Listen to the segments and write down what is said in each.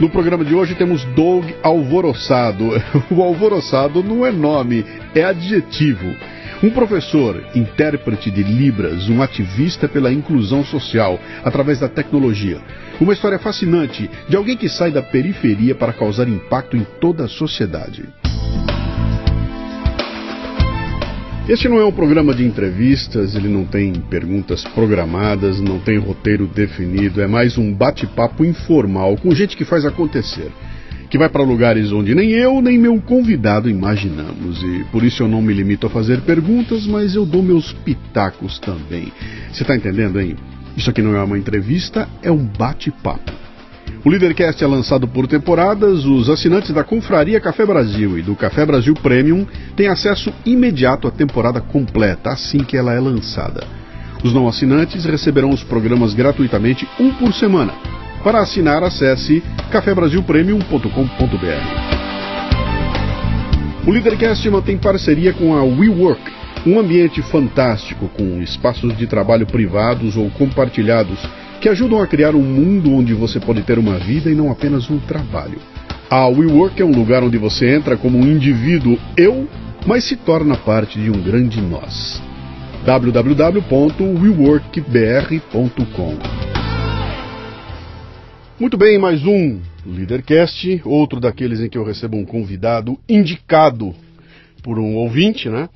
No programa de hoje temos Doug Alvoroçado. O alvoroçado não é nome, é adjetivo. Um professor, intérprete de Libras, um ativista pela inclusão social através da tecnologia. Uma história fascinante de alguém que sai da periferia para causar impacto em toda a sociedade. Este não é um programa de entrevistas, ele não tem perguntas programadas, não tem roteiro definido, é mais um bate-papo informal com gente que faz acontecer, que vai para lugares onde nem eu nem meu convidado imaginamos, e por isso eu não me limito a fazer perguntas, mas eu dou meus pitacos também. Você está entendendo, hein? Isso aqui não é uma entrevista, é um bate-papo. O Leadercast é lançado por temporadas. Os assinantes da Confraria Café Brasil e do Café Brasil Premium têm acesso imediato à temporada completa assim que ela é lançada. Os não assinantes receberão os programas gratuitamente um por semana. Para assinar, acesse cafebrasilpremium.com.br. O Leadercast mantém parceria com a WeWork, um ambiente fantástico com espaços de trabalho privados ou compartilhados que ajudam a criar um mundo onde você pode ter uma vida e não apenas um trabalho. A WeWork é um lugar onde você entra como um indivíduo eu, mas se torna parte de um grande nós. www.weworkbr.com Muito bem, mais um Leadercast, outro daqueles em que eu recebo um convidado indicado por um ouvinte, né?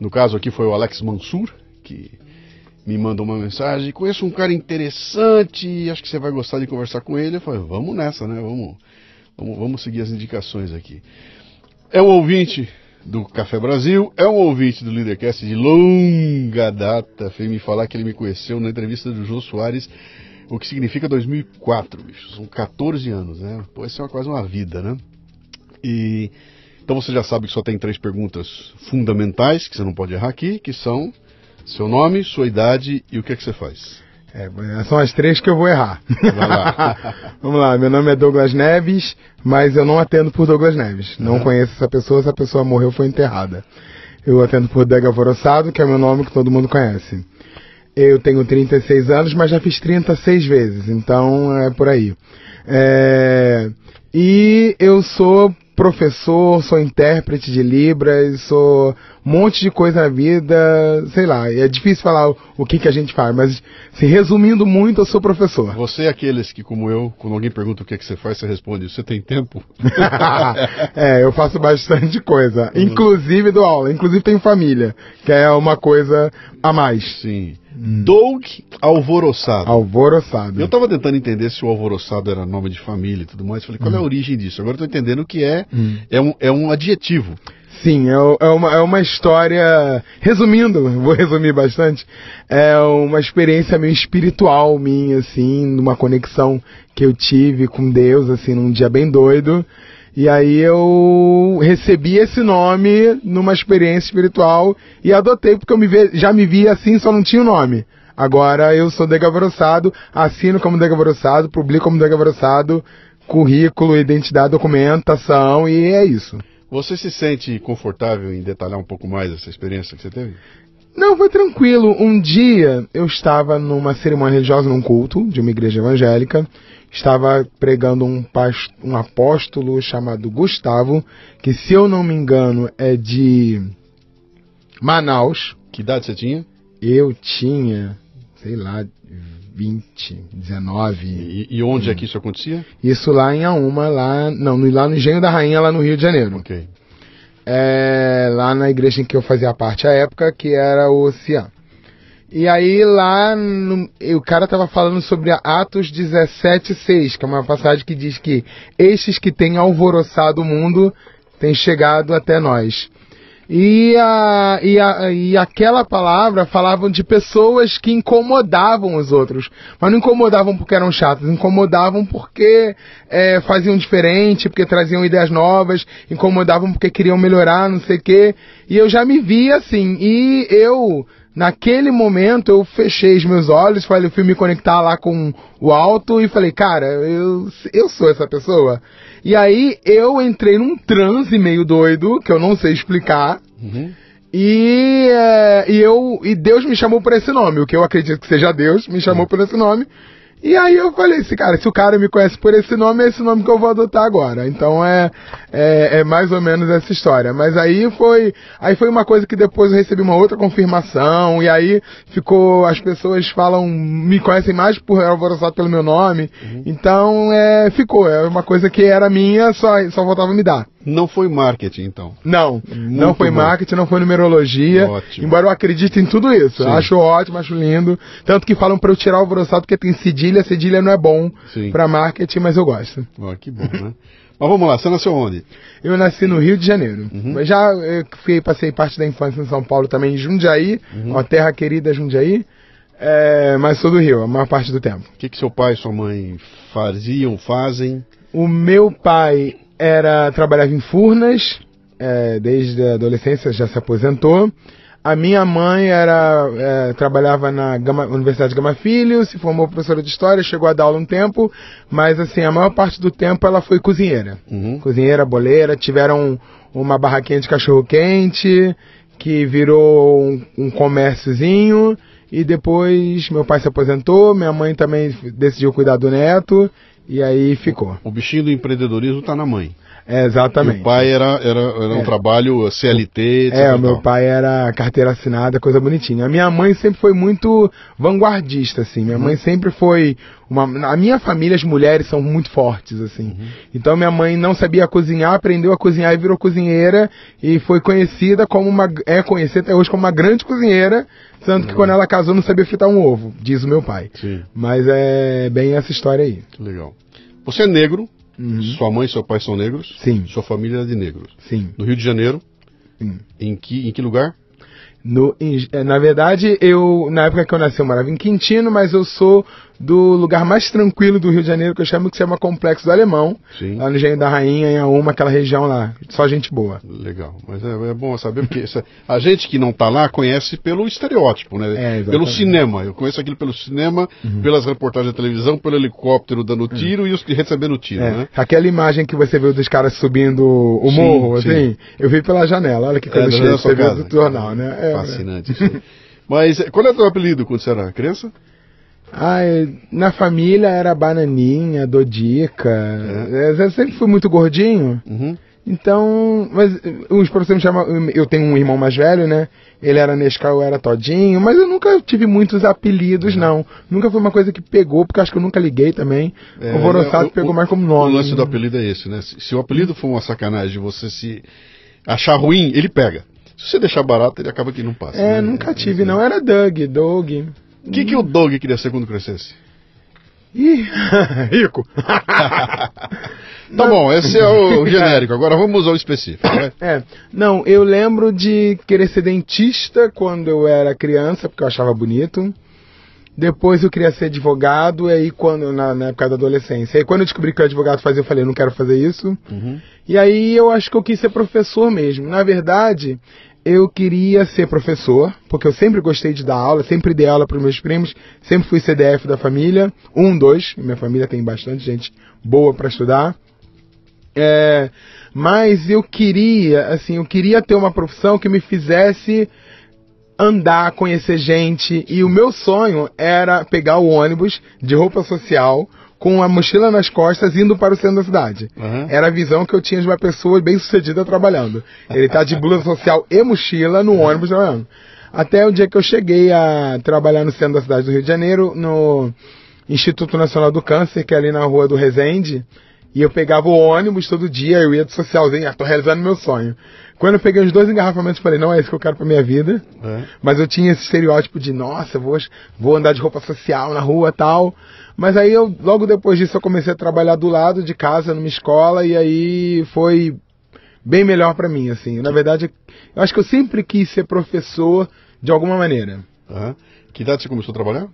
No caso aqui foi o Alex Mansur, que me mandou uma mensagem, conheço um cara interessante, acho que você vai gostar de conversar com ele. Eu falei, vamos nessa, né? Vamos, vamos, vamos seguir as indicações aqui. É um ouvinte do Café Brasil, é um ouvinte do Leadercast de longa data. Fez me falar que ele me conheceu na entrevista do Jô Soares, o que significa 2004, bicho. São 14 anos, né? Pô, isso é quase uma vida, né? E então você já sabe que só tem três perguntas fundamentais que você não pode errar aqui, que são seu nome, sua idade e o que é que você faz? É, são as três que eu vou errar. Lá. Vamos lá, meu nome é Douglas Neves, mas eu não atendo por Douglas Neves. Não uhum. conheço essa pessoa, essa pessoa morreu foi enterrada. Eu atendo por Dega Alvoroçado, que é o meu nome que todo mundo conhece. Eu tenho 36 anos, mas já fiz 36 vezes, então é por aí. É... E eu sou professor, sou intérprete de Libras, sou um monte de coisa na vida, sei lá, é difícil falar o, que, que a gente faz, mas se resumindo muito, eu sou professor. Você é aqueles que, como eu, quando alguém pergunta o que, que você faz, você responde, você tem tempo? é, eu faço bastante coisa, uhum. inclusive dou aula, inclusive tenho família, que é uma coisa a mais. Sim. Hum. Doug Alvoroçado. Alvoroçado. Eu estava tentando entender se o Alvoroçado era nome de família e tudo mais. Falei, qual hum. é a hum. origem disso? Agora estou entendendo que é, hum. é, um, é um adjetivo. Sim, é, é, uma, é uma história. Resumindo, vou resumir bastante. É uma experiência meio espiritual minha, assim, numa conexão que eu tive com Deus, assim, num dia bem doido. E aí eu recebi esse nome numa experiência espiritual e adotei porque eu me ve, já me via assim, só não tinha o nome. Agora eu sou Degabrossado, assino como Degabrossado, publico como Degabrossado, currículo, identidade, documentação e é isso. Você se sente confortável em detalhar um pouco mais essa experiência que você teve? Não, foi tranquilo. Um dia eu estava numa cerimônia religiosa, num culto de uma igreja evangélica, estava pregando um, um apóstolo chamado Gustavo, que se eu não me engano é de Manaus. Que idade você tinha? Eu tinha, sei lá, 20, 19. E, e onde hum. é que isso acontecia? Isso lá em Auma, lá, não, lá no Engenho da Rainha, lá no Rio de Janeiro. Ok. É, lá na igreja em que eu fazia parte à época, que era o Cian. E aí lá no, o cara estava falando sobre Atos 17:6, que é uma passagem que diz que estes que têm alvoroçado o mundo têm chegado até nós. E, a, e, a, e aquela palavra falavam de pessoas que incomodavam os outros. Mas não incomodavam porque eram chatos, incomodavam porque é, faziam diferente, porque traziam ideias novas, incomodavam porque queriam melhorar, não sei o quê. E eu já me vi assim. E eu Naquele momento eu fechei os meus olhos, falei, fui me conectar lá com o alto e falei, cara, eu, eu sou essa pessoa. E aí eu entrei num transe meio doido, que eu não sei explicar. Uhum. E, é, e eu e Deus me chamou por esse nome, o que eu acredito que seja Deus, me chamou uhum. por esse nome. E aí eu falei assim, cara, se o cara me conhece por esse nome, é esse nome que eu vou adotar agora. Então é, é, é, mais ou menos essa história. Mas aí foi, aí foi uma coisa que depois eu recebi uma outra confirmação, e aí ficou, as pessoas falam, me conhecem mais por alvoroçado pelo meu nome. Uhum. Então é, ficou, é uma coisa que era minha, só, só voltava a me dar. Não foi marketing, então? Não, Muito não foi bom. marketing, não foi numerologia. Ótimo. Embora eu acredite em tudo isso. Sim. Acho ótimo, acho lindo. Tanto que falam para eu tirar o alvoroçado porque tem cedilha, cedilha não é bom para marketing, mas eu gosto. Oh, que bom, né? Mas vamos lá, você nasceu onde? Eu nasci no Rio de Janeiro. Uhum. Já eu fui, passei parte da infância em São Paulo também, em Jundiaí, uhum. uma terra querida Jundiaí. É, mas sou do Rio, a maior parte do tempo. O que, que seu pai e sua mãe faziam, fazem? O meu pai era trabalhava em Furnas, é, desde a adolescência já se aposentou. A minha mãe era é, trabalhava na Gama, Universidade Gama Filho, se formou professora de história, chegou a dar aula um tempo, mas assim a maior parte do tempo ela foi cozinheira, uhum. cozinheira, boleira. Tiveram uma barraquinha de cachorro quente que virou um, um comérciozinho e depois meu pai se aposentou, minha mãe também decidiu cuidar do neto e aí ficou. O bichinho do empreendedorismo está na mãe. É, exatamente. E o pai era, era, era um é. trabalho CLT, etc. É, o meu pai era carteira assinada, coisa bonitinha. A minha mãe sempre foi muito vanguardista, assim. Minha uhum. mãe sempre foi uma... A minha família, as mulheres são muito fortes, assim. Uhum. Então minha mãe não sabia cozinhar, aprendeu a cozinhar e virou cozinheira e foi conhecida como uma... É conhecida até hoje como uma grande cozinheira, tanto que uhum. quando ela casou não sabia fritar um ovo, diz o meu pai. Sim. Mas é bem essa história aí. Que legal. Você é negro, uhum. sua mãe e seu pai são negros. Sim. Sua família é de negros. Sim. No Rio de Janeiro. Sim. Em que, em que lugar? No, em, é, na verdade, eu na época que eu nasci eu morava em Quintino, mas eu sou do lugar mais tranquilo do Rio de Janeiro, que eu chamo que se chama Complexo do Alemão. Sim. Lá no Engenho da Rainha, em Auma, aquela região lá. Só gente boa. Legal. Mas é, é bom saber, porque essa, a gente que não está lá conhece pelo estereótipo, né? É, pelo cinema. Eu conheço aquilo pelo cinema, uhum. pelas reportagens da televisão, pelo helicóptero dando tiro uhum. e os que recebendo tiro, é. né? Aquela imagem que você viu dos caras subindo o sim, morro, assim, eu vi pela janela. Olha que coisa é, cheia, você viu do jornal, né? É, Fascinante. Mas qual é o teu apelido quando você era criança? Ah, na família era bananinha, dodica. É. Eu sempre fui muito gordinho. Uhum. Então, mas os professores me chamam. Eu tenho um irmão mais velho, né? Ele era Nescau, eu era Todinho, mas eu nunca tive muitos apelidos, uhum. não. Nunca foi uma coisa que pegou, porque acho que eu nunca liguei também. É, o Vorossado é, pegou mais como nome. O lance do apelido é esse, né? Se, se o apelido for uma sacanagem, você se achar ruim, ele pega. Se você deixar barato, ele acaba que não passa. É, né? nunca tive, não. Era Doug, Doug. O que, que o Doug queria ser quando crescesse? Ih, rico. tá bom, esse é o genérico. Agora vamos ao específico. Né? É, não, eu lembro de querer ser dentista quando eu era criança, porque eu achava bonito. Depois eu queria ser advogado, e aí quando, na, na época da adolescência. E aí quando eu descobri que o advogado fazia, eu falei, eu não quero fazer isso. Uhum. E aí eu acho que eu quis ser professor mesmo. Na verdade, eu queria ser professor, porque eu sempre gostei de dar aula, sempre dei aula para os meus primos, sempre fui CDF da família, um, dois, minha família tem bastante gente boa para estudar. É, mas eu queria, assim, eu queria ter uma profissão que me fizesse andar, conhecer gente, e o meu sonho era pegar o ônibus de roupa social, com a mochila nas costas indo para o centro da cidade. Uhum. Era a visão que eu tinha de uma pessoa bem sucedida trabalhando. Ele tá de blusa social e mochila no ônibus trabalhando. Até o dia que eu cheguei a trabalhar no centro da cidade do Rio de Janeiro, no Instituto Nacional do Câncer, que é ali na rua do Resende, e eu pegava o ônibus todo dia, eu ia de socialzinho, ah, tô realizando meu sonho. Quando eu peguei os dois engarrafamentos, falei, não é isso que eu quero pra minha vida. É. Mas eu tinha esse estereótipo de, nossa, vou, vou andar de roupa social na rua tal. Mas aí eu, logo depois disso, eu comecei a trabalhar do lado de casa, numa escola, e aí foi bem melhor para mim, assim. Na verdade, eu acho que eu sempre quis ser professor de alguma maneira. Uhum. Que idade você começou a trabalhar?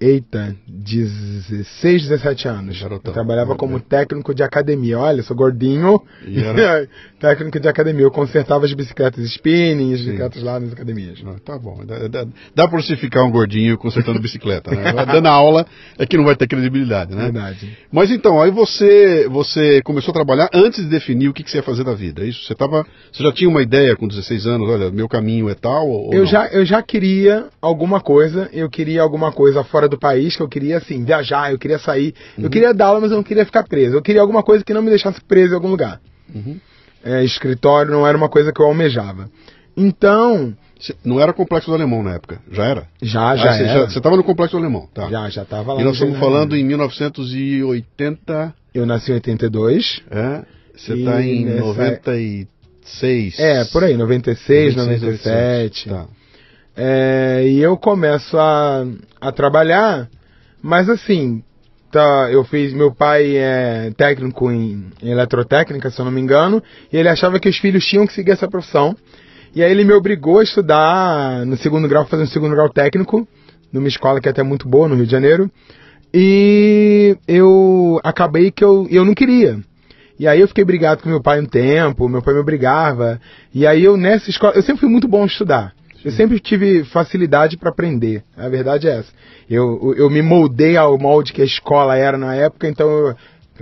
Eita, 16, 17 anos. Eu trabalhava como técnico de academia. Olha, sou gordinho. E era- técnico de academia. Eu consertava as bicicletas spinning, as bicicletas lá nas academias. Não, tá bom. Dá, dá, dá pra você ficar um gordinho consertando bicicleta, né? Dando aula é que não vai ter credibilidade, né? Verdade. Mas então, aí você, você começou a trabalhar antes de definir o que, que você ia fazer da vida, é isso? Você, tava, você já tinha uma ideia com 16 anos, olha, meu caminho é tal? Ou Eu não? já, eu já queria alguma coisa, eu queria alguma coisa fora do país, que eu queria, assim, viajar, eu queria sair. Uhum. Eu queria dar aula, mas eu não queria ficar preso. Eu queria alguma coisa que não me deixasse preso em algum lugar. Uhum. É, escritório não era uma coisa que eu almejava. Então, Não era complexo do alemão na época, já era? já, já Ah, você, era. você tava no complexo do alemão, tá? Já, já tava lá. E nós estamos falando em 1980, Eu nasci em 82. é? Você está em nessa- 96. É, por aí, 96, 96, 97. Tá. É, e eu começo a, a trabalhar, mas assim, tá, eu fiz. Meu pai é técnico em, em eletrotécnica, se eu não me engano, e ele achava que os filhos tinham que seguir essa profissão. E aí ele me obrigou a estudar no segundo grau, fazer um segundo grau técnico, numa escola que é até muito boa no Rio de Janeiro. E eu acabei que eu, eu não queria. E aí eu fiquei brigado com meu pai um tempo, meu pai me obrigava. E aí eu nessa escola, eu sempre fui muito bom em estudar. Eu sempre tive facilidade para aprender. A verdade é essa. Eu, eu me moldei ao molde que a escola era na época, então eu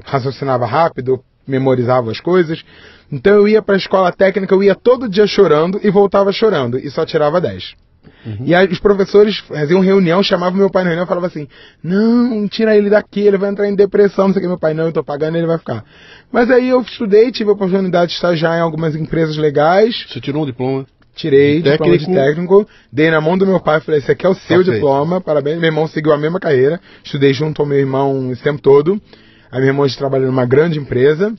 raciocinava rápido, memorizava as coisas. Então eu ia para a escola técnica, eu ia todo dia chorando e voltava chorando e só tirava 10. E aí os professores faziam reunião, chamavam meu pai na reunião e falavam assim: Não, tira ele daqui, ele vai entrar em depressão, não sei o que. Meu pai, não, eu tô pagando, ele vai ficar. Mas aí eu estudei, tive a oportunidade de estagiar em algumas empresas legais, Você tirou um diploma? Tirei De diploma de técnico. dei na mão do meu pai, falei: Esse aqui é o seu diploma, parabéns. Meu irmão seguiu a mesma carreira, estudei junto ao meu irmão esse tempo todo. A minha irmã hoje trabalha numa grande empresa.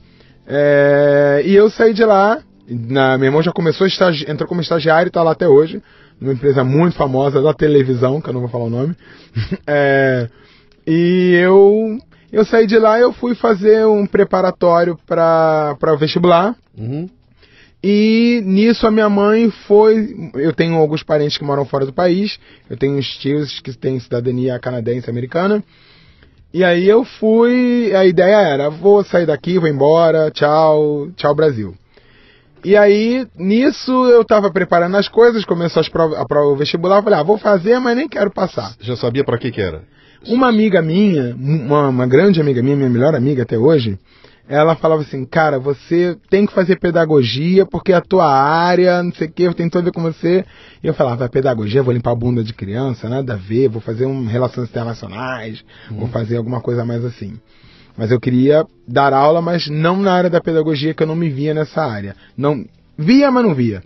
É, e eu saí de lá. Na, meu irmão já começou a estagi entrou como estagiário e está lá até hoje, numa empresa muito famosa da televisão, que eu não vou falar o nome. É, e eu eu saí de lá e eu fui fazer um preparatório para o vestibular. Uhum. E nisso a minha mãe foi. Eu tenho alguns parentes que moram fora do país. Eu tenho uns tios que têm cidadania canadense americana. E aí eu fui. A ideia era: vou sair daqui, vou embora, tchau, tchau Brasil. E aí, nisso, eu tava preparando as coisas, começou as provas, a prova vestibular, falei, ah, vou fazer, mas nem quero passar. Já sabia para que que era? Uma amiga minha, uma, uma grande amiga minha, minha melhor amiga até hoje, ela falava assim, cara, você tem que fazer pedagogia porque a tua área, não sei o que, tem tudo a ver com você. E eu falava, pedagogia, vou limpar a bunda de criança, nada a ver, vou fazer um relações internacionais, vou fazer alguma coisa mais assim. Mas eu queria dar aula, mas não na área da pedagogia, que eu não me via nessa área. Não via, mas não via.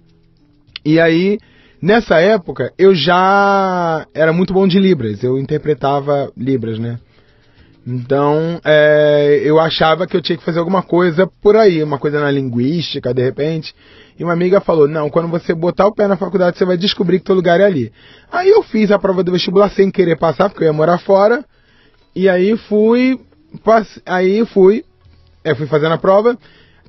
E aí, nessa época, eu já era muito bom de Libras. Eu interpretava Libras, né? Então, é, eu achava que eu tinha que fazer alguma coisa por aí, uma coisa na linguística, de repente. E uma amiga falou: Não, quando você botar o pé na faculdade, você vai descobrir que teu lugar é ali. Aí eu fiz a prova do vestibular sem querer passar, porque eu ia morar fora. E aí fui. passe- Aí fui. Eu fui fazendo a prova.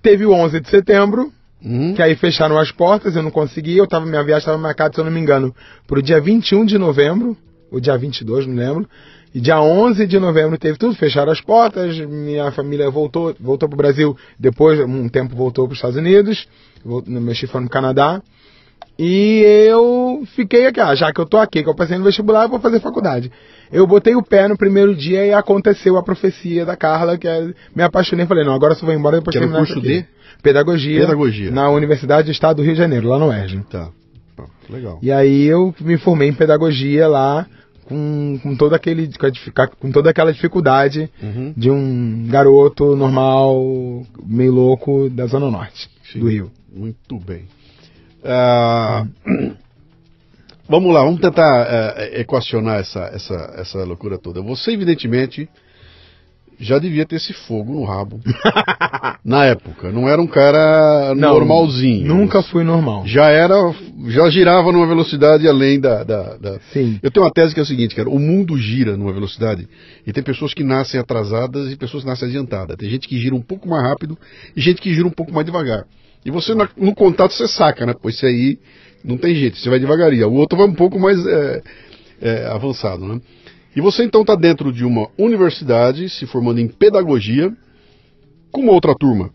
Teve o 11 de setembro, Uhum. que aí fecharam as portas, eu não consegui, eu tava, minha viagem estava marcada, se eu não me engano, pro dia 21 de novembro, ou dia 22, não lembro, e dia 11 de novembro teve tudo, fecharam as portas, minha família voltou, voltou pro Brasil, depois, um tempo voltou para os Estados Unidos, vol- meu chifre foi no Canadá, e eu fiquei aqui, ah, já que eu tô aqui, que eu passei no vestibular, eu vou fazer faculdade. Eu botei o pé no primeiro dia e aconteceu a profecia da Carla, que é, me apaixonei, falei, não, agora só vou embora depois Que o terminar curso de? Pedagogia, Pedagogia. na Universidade do Estado do Rio de Janeiro, lá no ERJ. Tá. Legal. E aí eu me formei em pedagogia lá com, com, todo aquele, com toda aquela dificuldade Uhum. de um garoto normal, meio louco da Zona Norte Sim. do Rio. Muito bem. Ah, vamos lá, vamos tentar eh, equacionar essa, essa, essa loucura toda. Você, evidentemente, já devia ter esse fogo no rabo. Na época. Não era um cara Não, normalzinho. Nunca fui normal. Já era. Já girava numa velocidade além da, da, da- Sim. Eu tenho uma tese que é o seguinte, cara. O mundo gira numa velocidade e tem pessoas que nascem atrasadas e pessoas que nascem adiantadas. Tem gente que gira um pouco mais rápido e gente que gira um pouco mais devagar. E você, no contato, você saca, né? Pois aí não tem jeito, você vai devagarinho. O outro vai um pouco mais é, é, avançado, né? E você então está dentro de uma universidade, se formando em pedagogia, com uma outra turma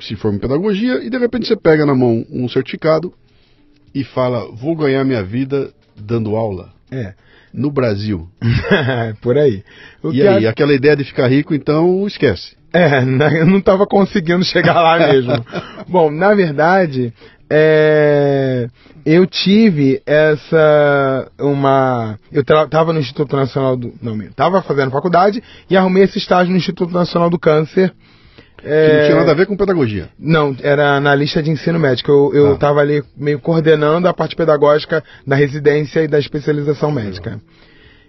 se forma em pedagogia, e de repente você pega na mão um certificado e fala: Vou ganhar minha vida dando aula É. no Brasil. Por aí. O e aí, a- aquela ideia de ficar rico, então esquece. É, na- eu não estava conseguindo chegar lá mesmo. Bom, na verdade, é, eu tive essa uma, eu estava no Instituto Nacional do, não, estava fazendo faculdade e arrumei esse estágio no Instituto Nacional do Câncer. Que não tinha É, nada a ver com pedagogia. não, era na lista de ensino médico. Eu, eu Ah. estava ali meio coordenando a parte pedagógica da residência e da especialização médica.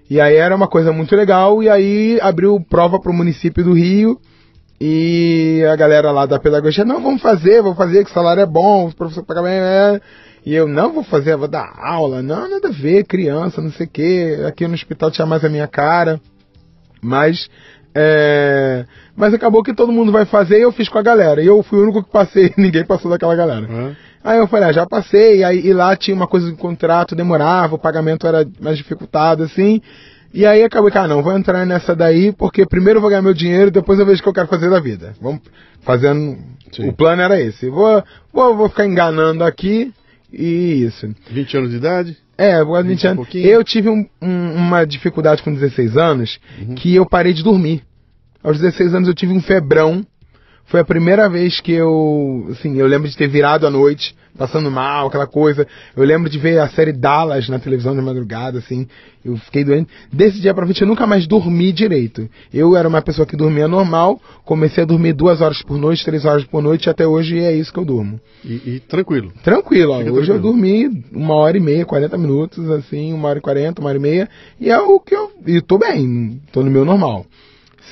E aí era uma coisa muito legal, e aí abriu prova para o município do Rio, e a galera lá da pedagogia, não, vamos fazer, vou fazer, que o salário é bom, o professor paga bem, é. E eu, não vou fazer, vou dar aula, não, nada a ver, criança, não sei o quê, aqui no hospital tinha mais a minha cara. Mas, é, mas acabou que todo mundo vai fazer e eu fiz com a galera. E eu fui o único que passei, ninguém passou daquela galera. Hã? Aí eu falei, ah, já passei, aí e lá tinha uma coisa de contrato, demorava, o pagamento era mais dificultado, assim. E aí acabei que, ah, não, vou entrar nessa daí, porque primeiro vou ganhar meu dinheiro, depois eu vejo o que eu quero fazer da vida. Vamos fazendo. Sim. O plano era esse. Vou, vou, vou ficar enganando aqui e isso. 20 anos de idade? É, vou 20 Vinte e anos. pouquinho. Eu tive um- um- uma dificuldade com 16 anos que eu parei de dormir. Aos 16 anos eu tive um febrão. Foi a primeira vez que eu, assim, eu lembro de ter virado à noite, passando mal, aquela coisa. Eu lembro de ver a série Dallas na televisão de madrugada, assim. Eu fiquei doente. Desse dia pra frente eu nunca mais dormi direito. Eu era uma pessoa que dormia normal, comecei a dormir duas horas por noite, três horas por noite, e até hoje é isso que eu durmo. E, e tranquilo. Tranquilo, ó. Hoje eu tranquilo. dormi uma hora e meia, 40 minutos, assim, uma hora e quarenta, uma hora e meia, e é o que eu. E tô bem, tô no meu normal.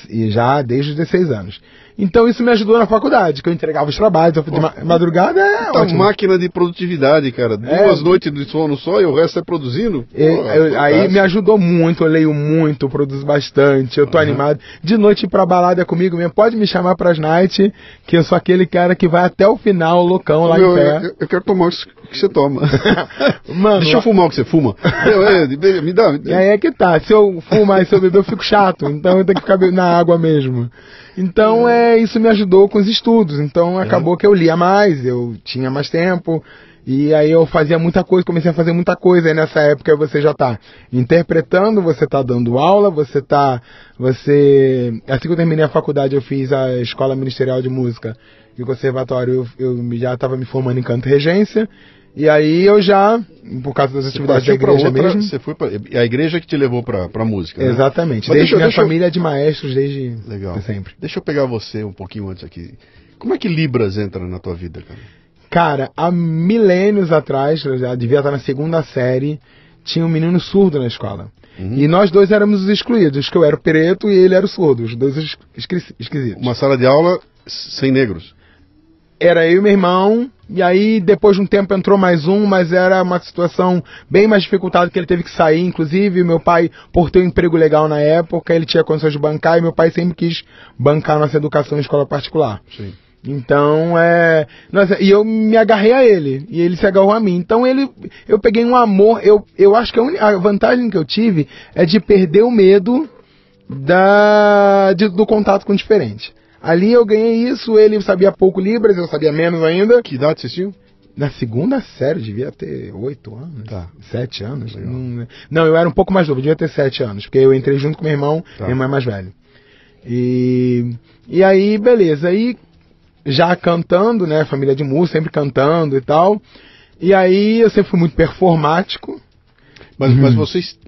E já desde os 16 anos. Então isso me ajudou na faculdade, que eu entregava os trabalhos, eu de ma- madrugada, é Então, ótimo. máquina de produtividade, cara. Duas noites de sono só e o resto é produzindo. Pô, eu- aí me ajudou muito, eu leio muito, produzo bastante, eu tô animado. De noite pra balada é comigo mesmo, pode me chamar pras night, que eu sou aquele cara que vai até o final, loucão, lá Meu, em pé. eu, eu quero tomar o que você toma. Mano, Deixa eu fumar o que você fuma. Meu, é, me- me dá. E aí é que tá, se eu fumar e se eu beber eu fico chato, então eu tenho que ficar na água mesmo. Então é isso me ajudou com os estudos, então acabou que eu lia mais, eu tinha mais tempo, e aí eu fazia muita coisa, comecei a fazer muita coisa, nessa época você já tá interpretando, você tá dando aula, você tá, você, assim que eu terminei a faculdade eu fiz a Escola Ministerial de Música e o Conservatório, eu, eu já estava me formando em canto e regência, e aí eu já, por causa das atividades da igreja outra, mesmo... você foi pra, a igreja que te levou pra, pra música. né? Exatamente. Mas desde deixa eu- minha deixa eu- família é de maestros, desde Legal. sempre. Deixa eu pegar você um pouquinho antes aqui. Como é que Libras entra na tua vida, cara? Cara, há milênios atrás, eu já devia estar na segunda série, tinha um menino surdo na escola. Uhum. E nós dois éramos os excluídos, que eu era o preto e ele era o surdo, os dois es- esqui- esquisitos. Uma sala de aula sem negros. Era eu e meu irmão, e aí depois de um tempo entrou mais um, mas era uma situação bem mais dificultada que ele teve que sair, inclusive meu pai, por ter um emprego legal na época, ele tinha condições de bancar e meu pai sempre quis bancar nossa educação em escola particular. Sim. Então, é. Nossa, e eu me agarrei a ele. E ele se agarrou a mim. Então, ele. Eu peguei um amor. Eu, eu acho que a, a vantagem que eu tive é de perder o medo da, de- do contato com o diferente. Ali eu ganhei isso. Ele sabia pouco Libras, eu sabia menos ainda. Que idade vocês tinham? Na segunda série, devia ter oito anos. Tá. Sete anos. Não, não, eu era um pouco mais novo, devia ter sete anos. Porque eu entrei junto com meu irmão, Tá. meu irmão é mais velho. E, e aí, beleza. Aí, já cantando, né? Família de música, sempre cantando e tal. E aí, eu sempre fui muito performático. Mas, Uhum. mas vocês.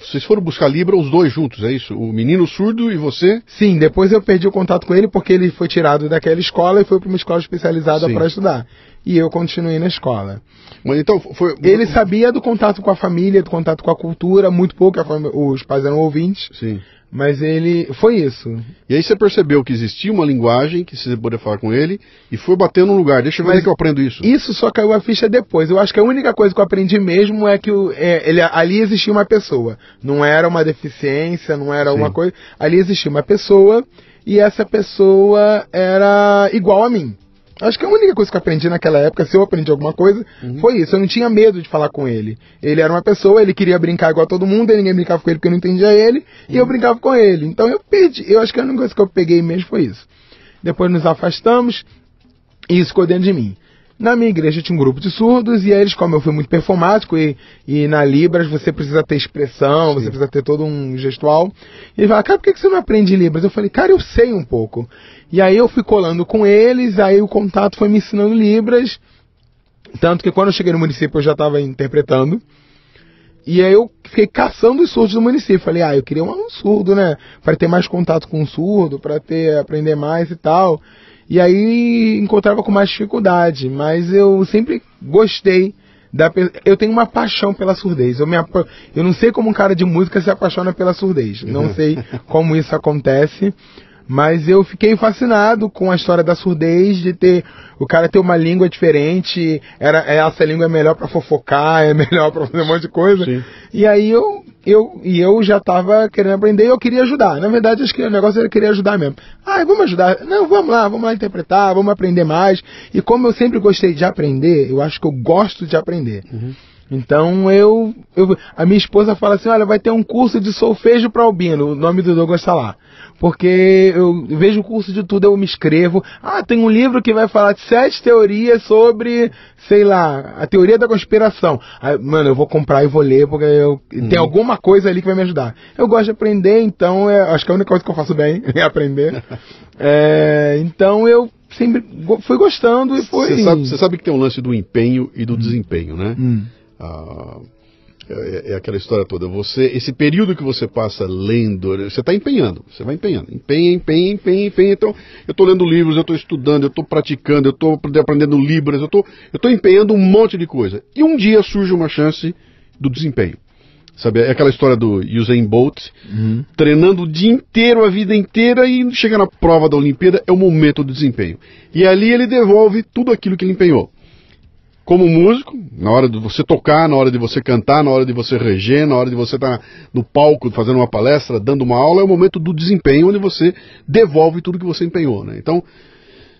Vocês foram buscar Libra os dois juntos, é isso? O menino surdo e você? Sim, depois eu perdi o contato com ele porque ele foi tirado daquela escola e foi para uma escola especializada para estudar. e eu continuei na escola. Mas então foi. Ele sabia do contato com a família, do contato com a cultura, muito pouco, os pais eram ouvintes, Sim. Mas ele. Foi isso. E aí você percebeu que existia uma linguagem que você poderia falar com ele e foi bater num lugar. Deixa eu ver Mas é que eu aprendo isso. Isso só caiu a ficha depois. Eu acho que a única coisa que eu aprendi mesmo é que o, é, ele, ali existia uma pessoa. Não era uma deficiência, não era Sim. uma coisa. Ali existia uma pessoa e essa pessoa era igual a mim. Acho que a única coisa que eu aprendi naquela época, se eu aprendi alguma coisa, foi isso. Eu não tinha medo de falar com ele. Ele era uma pessoa, ele queria brincar igual a todo mundo, e ninguém brincava com ele porque eu não entendia ele, e eu brincava com ele. Então eu perdi. Eu acho que a única coisa que eu peguei mesmo foi isso. Depois nos afastamos, e isso ficou dentro de mim. Na minha igreja tinha um grupo de surdos, e eles, como eu fui muito performático, e, e na Libras você precisa ter expressão, você precisa ter todo um gestual. E ele falaram, cara, por que que você não aprende Libras? Eu falei, cara, eu sei um pouco. E aí eu fui colando com eles, aí o contato foi me ensinando Libras. Tanto que quando eu cheguei no município eu já estava interpretando. E aí eu fiquei caçando os surdos do município. Falei, ah, eu queria um surdo, né? Para ter mais contato com o surdo, para ter aprender mais e tal. E aí encontrava com mais dificuldade, mas eu sempre gostei da eu tenho uma paixão pela surdez. Eu me eu não sei como um cara de música se apaixona pela surdez. Não sei como isso acontece. Mas eu fiquei fascinado com a história da surdez, de ter o cara ter uma língua diferente, era essa língua é melhor pra fofocar, é melhor pra fazer um monte de coisa. Sim. E aí eu eu e eu já tava querendo aprender e eu queria ajudar. Na verdade, acho que o negócio era querer ajudar mesmo. Ah, vamos ajudar. Não, vamos lá, vamos lá interpretar, vamos aprender mais. E como eu sempre gostei de aprender, eu acho que eu gosto de aprender. Então eu, eu. A minha esposa fala assim: olha, vai ter um curso de solfejo para albino. O nome do Douglas está lá. Porque eu vejo o curso de tudo, eu me inscrevo. Ah, tem um livro que vai falar de sete teorias sobre, sei lá, a teoria da conspiração. Aí, mano, eu vou comprar e vou ler, porque eu, tem alguma coisa ali que vai me ajudar. Eu gosto de aprender, então é, acho que a única coisa que eu faço bem é aprender. É, então eu sempre fui gostando e foi. Você sabe, sabe que tem um lance do empenho e do desempenho, né? Hum. Ah, é, é aquela história toda. Você, esse período que você passa lendo, você está empenhando, você vai empenhando, empenha, empenha, empenha, empenha. Então, eu estou lendo livros, eu estou estudando, eu estou praticando, eu estou aprendendo libras, eu estou, eu estou empenhando um monte de coisa. E um dia surge uma chance do desempenho. Sabe, é aquela história do Usain Bolt, treinando o dia inteiro, a vida inteira, e chega na prova da Olimpíada, é o momento do desempenho. E ali ele devolve tudo aquilo que ele empenhou como músico, na hora de você tocar, na hora de você cantar, na hora de você reger, na hora de você estar no palco fazendo uma palestra, dando uma aula, é o momento do desempenho onde você devolve tudo que você empenhou, né? Então,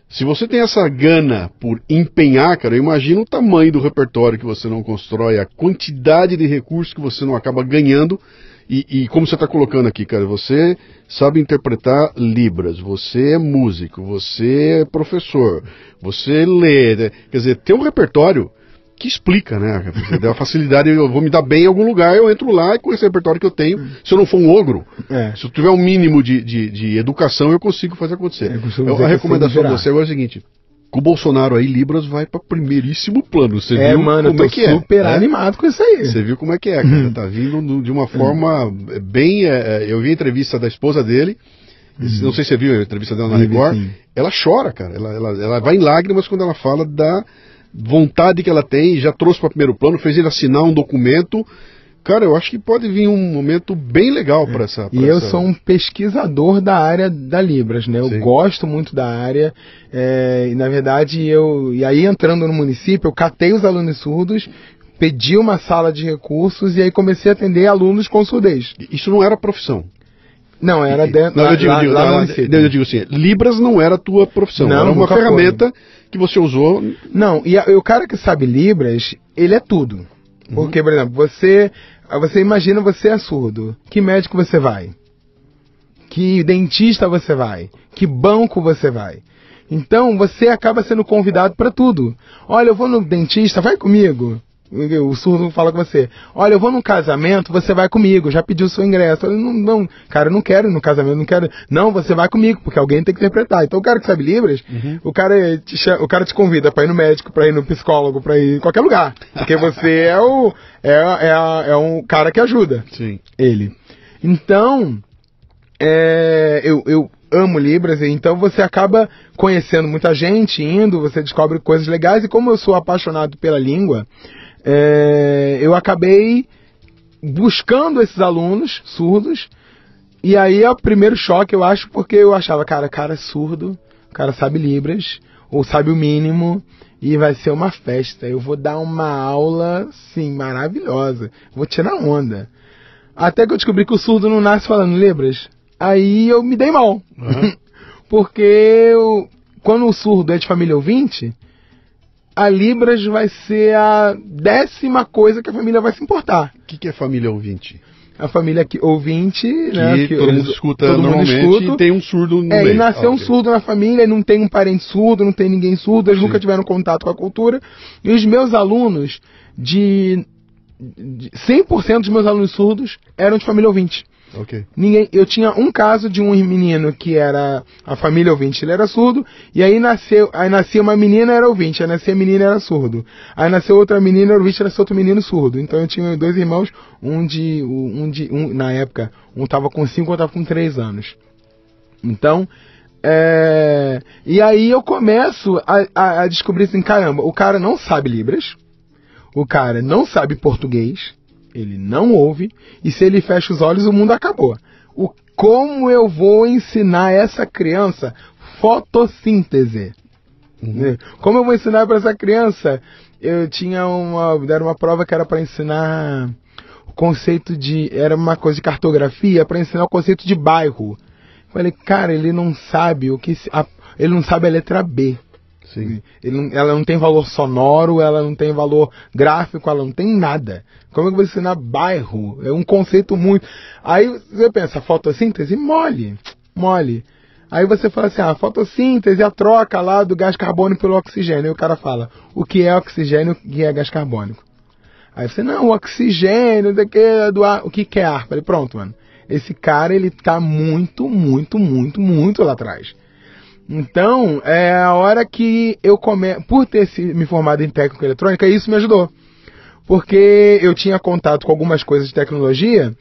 se você tem essa gana por empenhar, cara, eu imagino o tamanho do repertório que você não constrói, a quantidade de recursos que você não acaba ganhando. E, e como você está colocando aqui, cara, você sabe interpretar Libras, você é músico, você é professor, você lê, né? quer dizer, tem um repertório que explica, né? Dá facilidade, eu vou me dar bem em algum lugar, eu entro lá e com esse repertório que eu tenho, se eu não for um ogro, É. se eu tiver um mínimo de, de, de educação, eu consigo fazer acontecer. Costumo Eu- a recomendação de você agora é o seguinte: com o Bolsonaro aí, Libras vai para primeiríssimo plano. Você É, viu mano, eu como tô é que é? super É? animado com isso aí. Você viu como é que é, cara? Tá vindo no- de uma forma bem. é, é, eu vi a entrevista da esposa dele. esse- Não sei se você viu a entrevista dela na Record. sim. Ela chora, cara. Ela, ela, ela vai em lágrimas quando ela fala da vontade que ela tem. Já trouxe para primeiro plano, fez ele assinar um documento. Cara, eu acho que pode vir um momento bem legal para essa. pra E eu essa- sou um pesquisador da área da Libras, né? Eu Sim. gosto muito da área. é, e na verdade, eu. E aí entrando no município, eu catei os alunos surdos, pedi uma sala de recursos e aí comecei a atender alunos com surdez. Isso não era profissão. Não, era dentro Não, lá, eu digo, lá- digo, lá no lá- município. eu digo assim, Libras não era a tua profissão, Não, era uma nunca foi. ferramenta que você usou. Não, e, a- e o cara que sabe Libras, ele é tudo. Porque, por exemplo, você, você imagina você é surdo. Que médico você vai? Que dentista você vai? Que banco você vai? Então, você acaba sendo convidado para tudo. Olha, eu vou no dentista, vai comigo. O surdo fala com você. Olha, eu vou num casamento, você vai comigo. Já pediu seu ingresso. Eu, não, não, cara, eu não quero ir no casamento, não quero. Não, você vai comigo, porque alguém tem que interpretar. Então, o cara que sabe Libras, o, cara te, o cara te convida para ir no médico, para ir no psicólogo, para ir em qualquer lugar. Porque você é o é, é, é um cara que ajuda Sim. ele. Então, é, eu, eu, amo Libras, então você acaba conhecendo muita gente, indo, você descobre coisas legais, e como eu sou apaixonado pela língua, é, eu acabei buscando esses alunos surdos, e aí é o primeiro choque, eu acho, porque eu achava, cara, cara é surdo, o cara sabe Libras, ou sabe o mínimo, e vai ser uma festa. Eu vou dar uma aula, sim, maravilhosa. Vou tirar onda. Até que eu descobri que o surdo não nasce falando Libras. Aí eu me dei mal. Uhum. Porque eu, quando o surdo é de família ouvinte, a Libras vai ser a décima coisa que a família vai se importar. O que, que é família ouvinte? a família que, ouvinte, que né? Que todo mundo escuta todo normalmente mundo escuta, e tem um surdo no é, meio. E nasceu ah, okay. um surdo na família, não tem um parente surdo, não tem ninguém surdo, eles Sim. nunca tiveram contato com a cultura. E os meus alunos, de, de 100% dos meus alunos surdos, eram de família ouvinte. Ninguém, eu tinha um caso de um menino que era a família ouvinte, ele era surdo, e aí nasceu, aí nascia uma menina era ouvinte, aí nascia a menina era surdo. Aí nasceu outra menina era ouvinte, nasceu outro menino surdo. Então eu tinha dois irmãos, um de um de um, na época, um tava com 5, outro tava com 3 anos. Então, é, e aí eu começo a, a, a descobrir assim, caramba, o cara não sabe libras, o cara não sabe português, ele não ouve, e se ele fecha os olhos, o mundo acabou. O, como eu vou ensinar essa criança fotossíntese? Uhum. Né? Como eu vou ensinar para essa criança? Eu tinha uma, deram uma prova que era para ensinar o conceito de, era uma coisa de cartografia, para ensinar o conceito de bairro. Falei, cara, ele não sabe o que, a, ele não sabe a letra B. Sim. Não, ela não tem valor sonoro, ela não tem valor gráfico, ela não tem nada. Como é que você ensinar bairro? É um conceito muito. Aí você pensa, fotossíntese? Mole. Mole. Aí você fala assim, ah, a fotossíntese, a troca lá do gás carbônico pelo oxigênio. Aí o cara fala, o que é oxigênio e o que é gás carbônico? Aí você, não, o oxigênio, do que, do ar, o que, é ar? Falei, pronto, mano. Esse cara, ele tá muito, muito, muito, muito lá atrás. Então, é a hora que eu come... por ter me formado em técnica eletrônica, isso me ajudou. Porque eu tinha contato com algumas coisas de tecnologia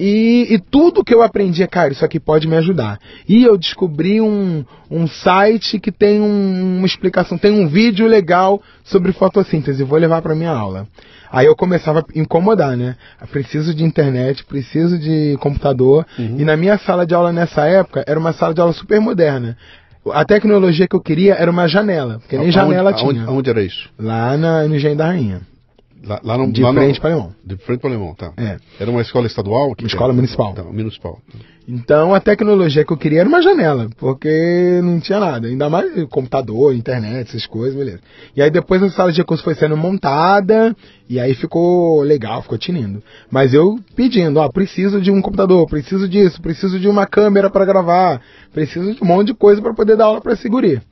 e, e, tudo que eu aprendi, cara, isso aqui pode me ajudar. E eu descobri um, um site que tem um, uma explicação, tem um vídeo legal sobre fotossíntese, vou levar para minha aula. Aí eu começava a incomodar, né? Preciso de internet, preciso de computador. Uhum. E na minha sala de aula nessa época era uma sala de aula super moderna. A tecnologia que eu queria era uma janela, porque nem janela tinha. Aonde, era isso? Lá na, no Engenho da Rainha. Lá, lá no, de lá frente no, para Alemão. De frente para Alemão, tá. É. Era uma escola estadual? Uma escola municipal. Então, municipal. Então a tecnologia que eu queria era uma janela, porque não tinha nada. Ainda mais computador, internet, essas coisas, beleza. E aí depois a sala de recursos foi sendo montada, e aí ficou legal, ficou tinindo. Mas eu pedindo, ó, preciso de um computador, preciso disso, preciso de uma câmera para gravar, preciso de um monte de coisa para poder dar aula para segurir.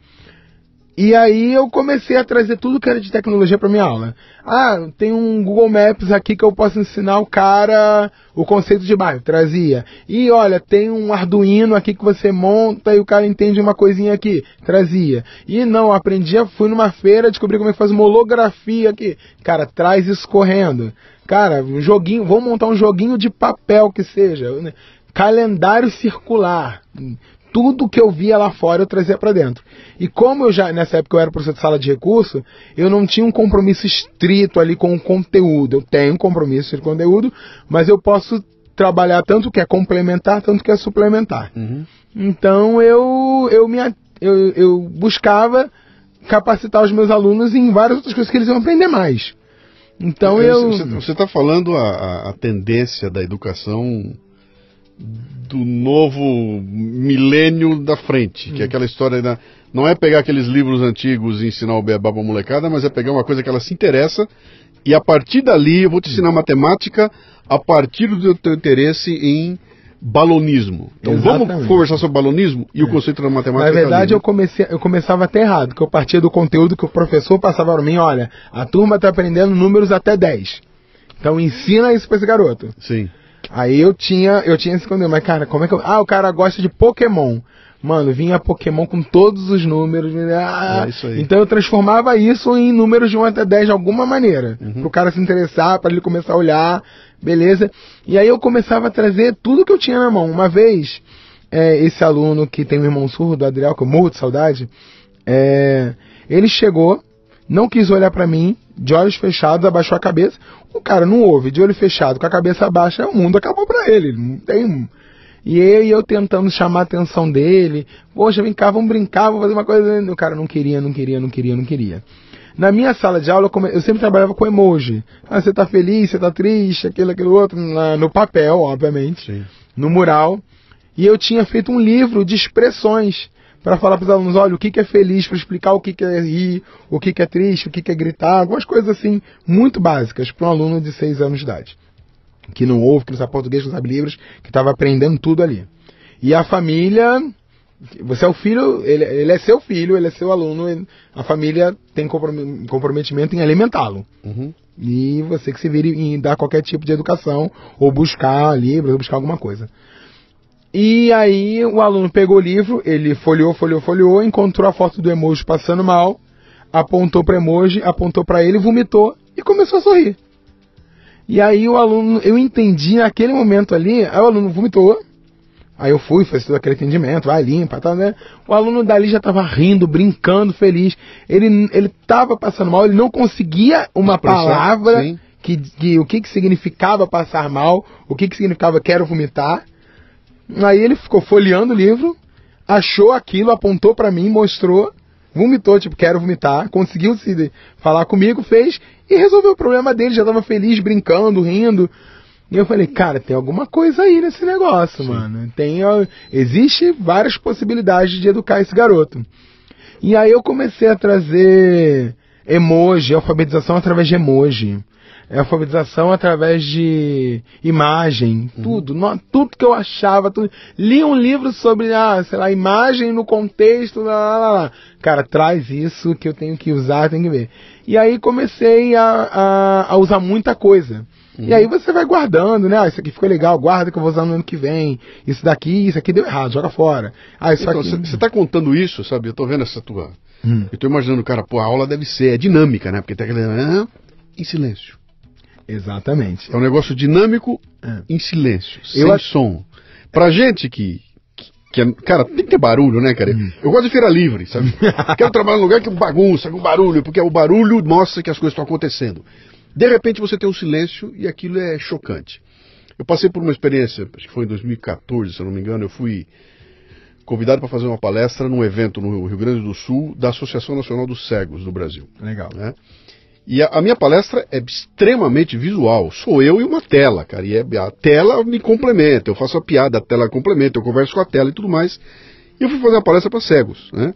E aí eu comecei a trazer tudo que era de tecnologia para minha aula. Ah, tem um Google Maps aqui que eu posso ensinar o cara o conceito de bairro, trazia. E olha, tem um Arduino aqui que você monta e o cara entende uma coisinha aqui, trazia. E não, aprendi, fui numa feira, descobri como é que faz uma holografia aqui. Cara, traz isso correndo. Cara, um joguinho, vou montar um joguinho de papel que seja. Né? Calendário circular tudo que eu via lá fora eu trazia para dentro. E como eu já, nessa época eu era professor de sala de recurso, eu não tinha um compromisso estrito ali com o conteúdo. Eu tenho um compromisso de conteúdo, mas eu posso trabalhar tanto que é complementar, tanto que é suplementar. Uhum. Então eu, eu, me, eu, eu buscava capacitar os meus alunos em várias outras coisas que eles iam aprender mais. Então eu. Você está falando a, a tendência da educação do novo milênio da frente, que é hum. aquela história da, não é pegar aqueles livros antigos e ensinar o beabá pra molecada, mas é pegar uma coisa que ela se interessa e a partir dali eu vou te ensinar matemática a partir do teu interesse em balonismo. Então Exatamente. vamos conversar sobre balonismo e é. o conceito da matemática. Na verdade, eu, comecei, eu começava até errado, que eu partia do conteúdo que o professor passava para mim, olha, a turma está aprendendo números até 10. Então ensina isso para esse garoto. Sim. Aí eu tinha, eu tinha esse conteúdo, mas cara, como é que eu... Ah, o cara gosta de Pokémon. Mano, vinha Pokémon com todos os números. Ah, é isso aí. Então eu transformava isso em números de 1 até 10 de alguma maneira. Uhum. Pro cara se interessar, para ele começar a olhar, beleza? E aí eu começava a trazer tudo que eu tinha na mão. Uma vez, é, esse aluno que tem um irmão surdo, Adriel, que eu morro de saudade, é, ele chegou, não quis olhar para mim, de olhos fechados, abaixou a cabeça. O cara não ouve, de olho fechado, com a cabeça baixa, o mundo acabou para ele. Não tem. E eu, eu tentando chamar a atenção dele. Poxa, vem cá, vamos brincar, vamos fazer uma coisa. O cara não queria, não queria, não queria, não queria. Na minha sala de aula, eu sempre trabalhava com emoji. Ah, você tá feliz, você tá triste, aquilo, aquilo outro, no papel, obviamente, Sim. no mural. E eu tinha feito um livro de expressões para falar para os alunos, olha, o que, que é feliz, para explicar o que, que é rir, o que, que é triste, o que, que é gritar, algumas coisas assim, muito básicas para um aluno de 6 anos de idade. Que não ouve, que não sabe português, que não sabe livros, que estava aprendendo tudo ali. E a família você é o filho, ele, ele, é seu filho, ele é seu aluno, ele, a família tem comprometimento em alimentá-lo. Uhum. E você que se vire em dar qualquer tipo de educação, ou buscar livros, ou buscar alguma coisa. E aí o aluno pegou o livro, ele folheou, folheou, folheou, encontrou a foto do emoji passando mal, apontou para emoji, apontou para ele, vomitou e começou a sorrir. E aí o aluno, eu entendi naquele momento ali, aí o aluno vomitou, Aí eu fui, fiz todo aquele atendimento, vai limpa, tá, né? O aluno dali já estava rindo, brincando, feliz. Ele ele estava passando mal, ele não conseguia uma palavra que, que, o que que significava passar mal, o que que significava quero vomitar. Aí ele ficou folheando o livro, achou aquilo, apontou para mim, mostrou, vomitou, tipo, quero vomitar, conseguiu se falar comigo, fez e resolveu o problema dele, já estava feliz, brincando, rindo. E eu falei, cara, tem alguma coisa aí nesse negócio, Sim. mano. Tem, existe várias possibilidades de educar esse garoto. E aí eu comecei a trazer emoji, alfabetização através de emoji. Alfabetização através de imagem, uhum. tudo, no, tudo que eu achava, tudo. Li um livro sobre, ah, sei lá, imagem no contexto, lá, lá, lá. Cara, traz isso que eu tenho que usar, tenho que ver. E aí comecei a, a, a usar muita coisa. Uhum. E aí você vai guardando, né? Ah, isso aqui ficou legal, guarda que eu vou usar no ano que vem. Isso daqui, isso aqui deu errado, joga fora. Ah, isso então. Você está contando isso, sabe? Eu estou vendo essa tua. Hum. Eu estou imaginando, cara, pô, a aula deve ser é dinâmica, né? Porque tem aquele. Ah, em silêncio. Exatamente. É um negócio dinâmico é. em silêncio, eu sem som. Pra gente que, que é, cara, tem que ter barulho, né, cara? Hum. Eu gosto de feira livre, sabe? Quero trabalhar num lugar que é bagunça, com barulho, porque o barulho mostra que as coisas estão acontecendo. De repente você tem um silêncio e aquilo é chocante. Eu passei por uma experiência, acho que foi em 2014, se eu não me engano, eu fui convidado para fazer uma palestra num evento no Rio Grande do Sul da Associação Nacional dos Cegos do Brasil. Legal. Né? E a, a, minha palestra é extremamente visual. Sou eu e uma tela, cara. E é, a tela me complementa. Eu faço a piada, a tela complementa, eu converso com a tela e tudo mais. E eu fui fazer uma palestra para cegos, né?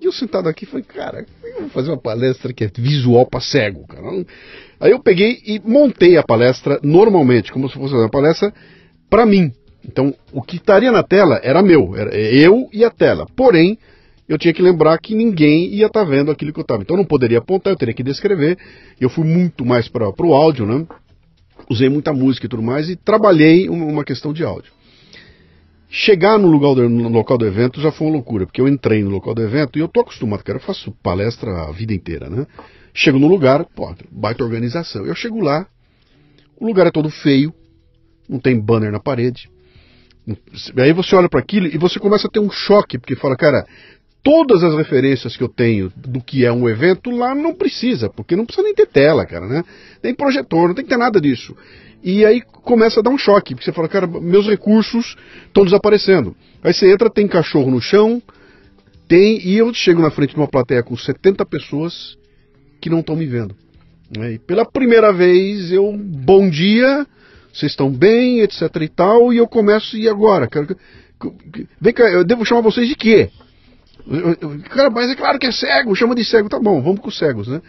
E eu sentado aqui falei, cara, eu vou fazer uma palestra que é visual para cego, cara. Aí eu peguei e montei a palestra normalmente, como se fosse uma palestra para mim. Então, o que estaria na tela era meu, era eu e a tela. Porém, eu tinha que lembrar que ninguém ia estar tá vendo aquilo que eu estava. Então, eu não poderia apontar, eu teria que descrever. Eu fui muito mais para o áudio, né? Usei muita música e tudo mais e trabalhei uma questão de áudio. Chegar no, lugar do, no local do evento já foi uma loucura, porque eu entrei no local do evento e eu tô acostumado, cara, eu faço palestra a vida inteira, né? Chego no lugar, pô, baita organização. Eu chego lá, o lugar é todo feio, não tem banner na parede. Aí você olha para aquilo e você começa a ter um choque, porque fala, cara, todas as referências que eu tenho do que é um evento lá não precisa, porque não precisa nem ter tela, cara, né? Nem projetor, não tem que ter nada disso. E aí começa a dar um choque, porque você fala, cara, meus recursos estão desaparecendo. Aí você entra, tem cachorro no chão, tem, e eu chego na frente de uma plateia com 70 pessoas que não estão me vendo. Né? E pela primeira vez eu, bom dia, vocês estão bem, etc e tal, e eu começo, e agora? Cara, vem cá, eu devo chamar vocês de quê? Cara, mas é claro que é cego, chama de cego, tá bom, vamos com os cegos, né?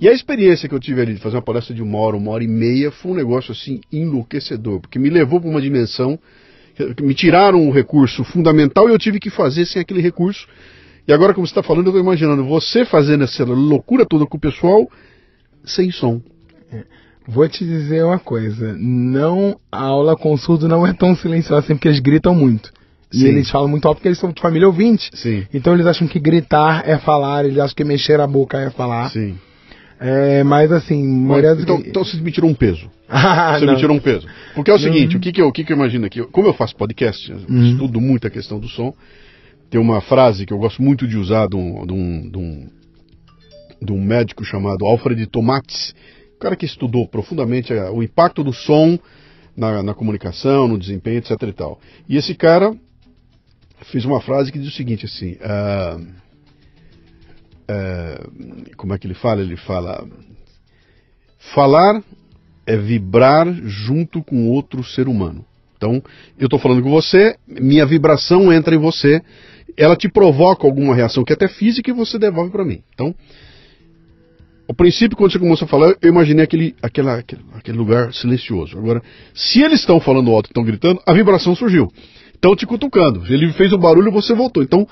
E a experiência que eu tive ali de fazer uma palestra de uma hora, uma hora e meia, foi um negócio assim enlouquecedor, porque me levou para uma dimensão, me tiraram um recurso fundamental e eu tive que fazer sem aquele recurso. E agora, como você está falando, eu estou imaginando você fazendo essa loucura toda com o pessoal sem som. É. Vou te dizer uma coisa, não a aula com surdo não é tão silenciosa assim porque eles gritam muito. E Sim. eles falam muito alto porque eles são de família ouvinte. Sim. Então eles acham que gritar é falar, eles acham que mexer a boca é falar. Sim. É, mas assim, mas, então, então vocês me tiram um peso. ah, você não. me tirou um peso. Porque é o seguinte, Uhum. o que, que, eu, o que, que eu imagino aqui? Como eu faço podcast, eu Uhum. estudo muito a questão do som, tem uma frase que eu gosto muito de usar de um, de um, de um, de um médico chamado Alfred Tomates, um cara que estudou profundamente a- o impacto do som na, na comunicação, no desempenho, etc e tal. E esse cara fez uma frase que diz o seguinte, assim, ah, ah, como é que ele fala? Ele fala, falar é vibrar junto com outro ser humano. Então, eu estou falando com você, minha vibração entra em você, ela te provoca alguma reação que é até física e você devolve para mim. Então, o princípio, quando você começou a falar, eu imaginei aquele, aquela, aquele, aquele lugar silencioso. Agora, se eles estão falando alto e estão gritando, a vibração surgiu. Estão te cutucando. Ele fez o barulho e você voltou. Então,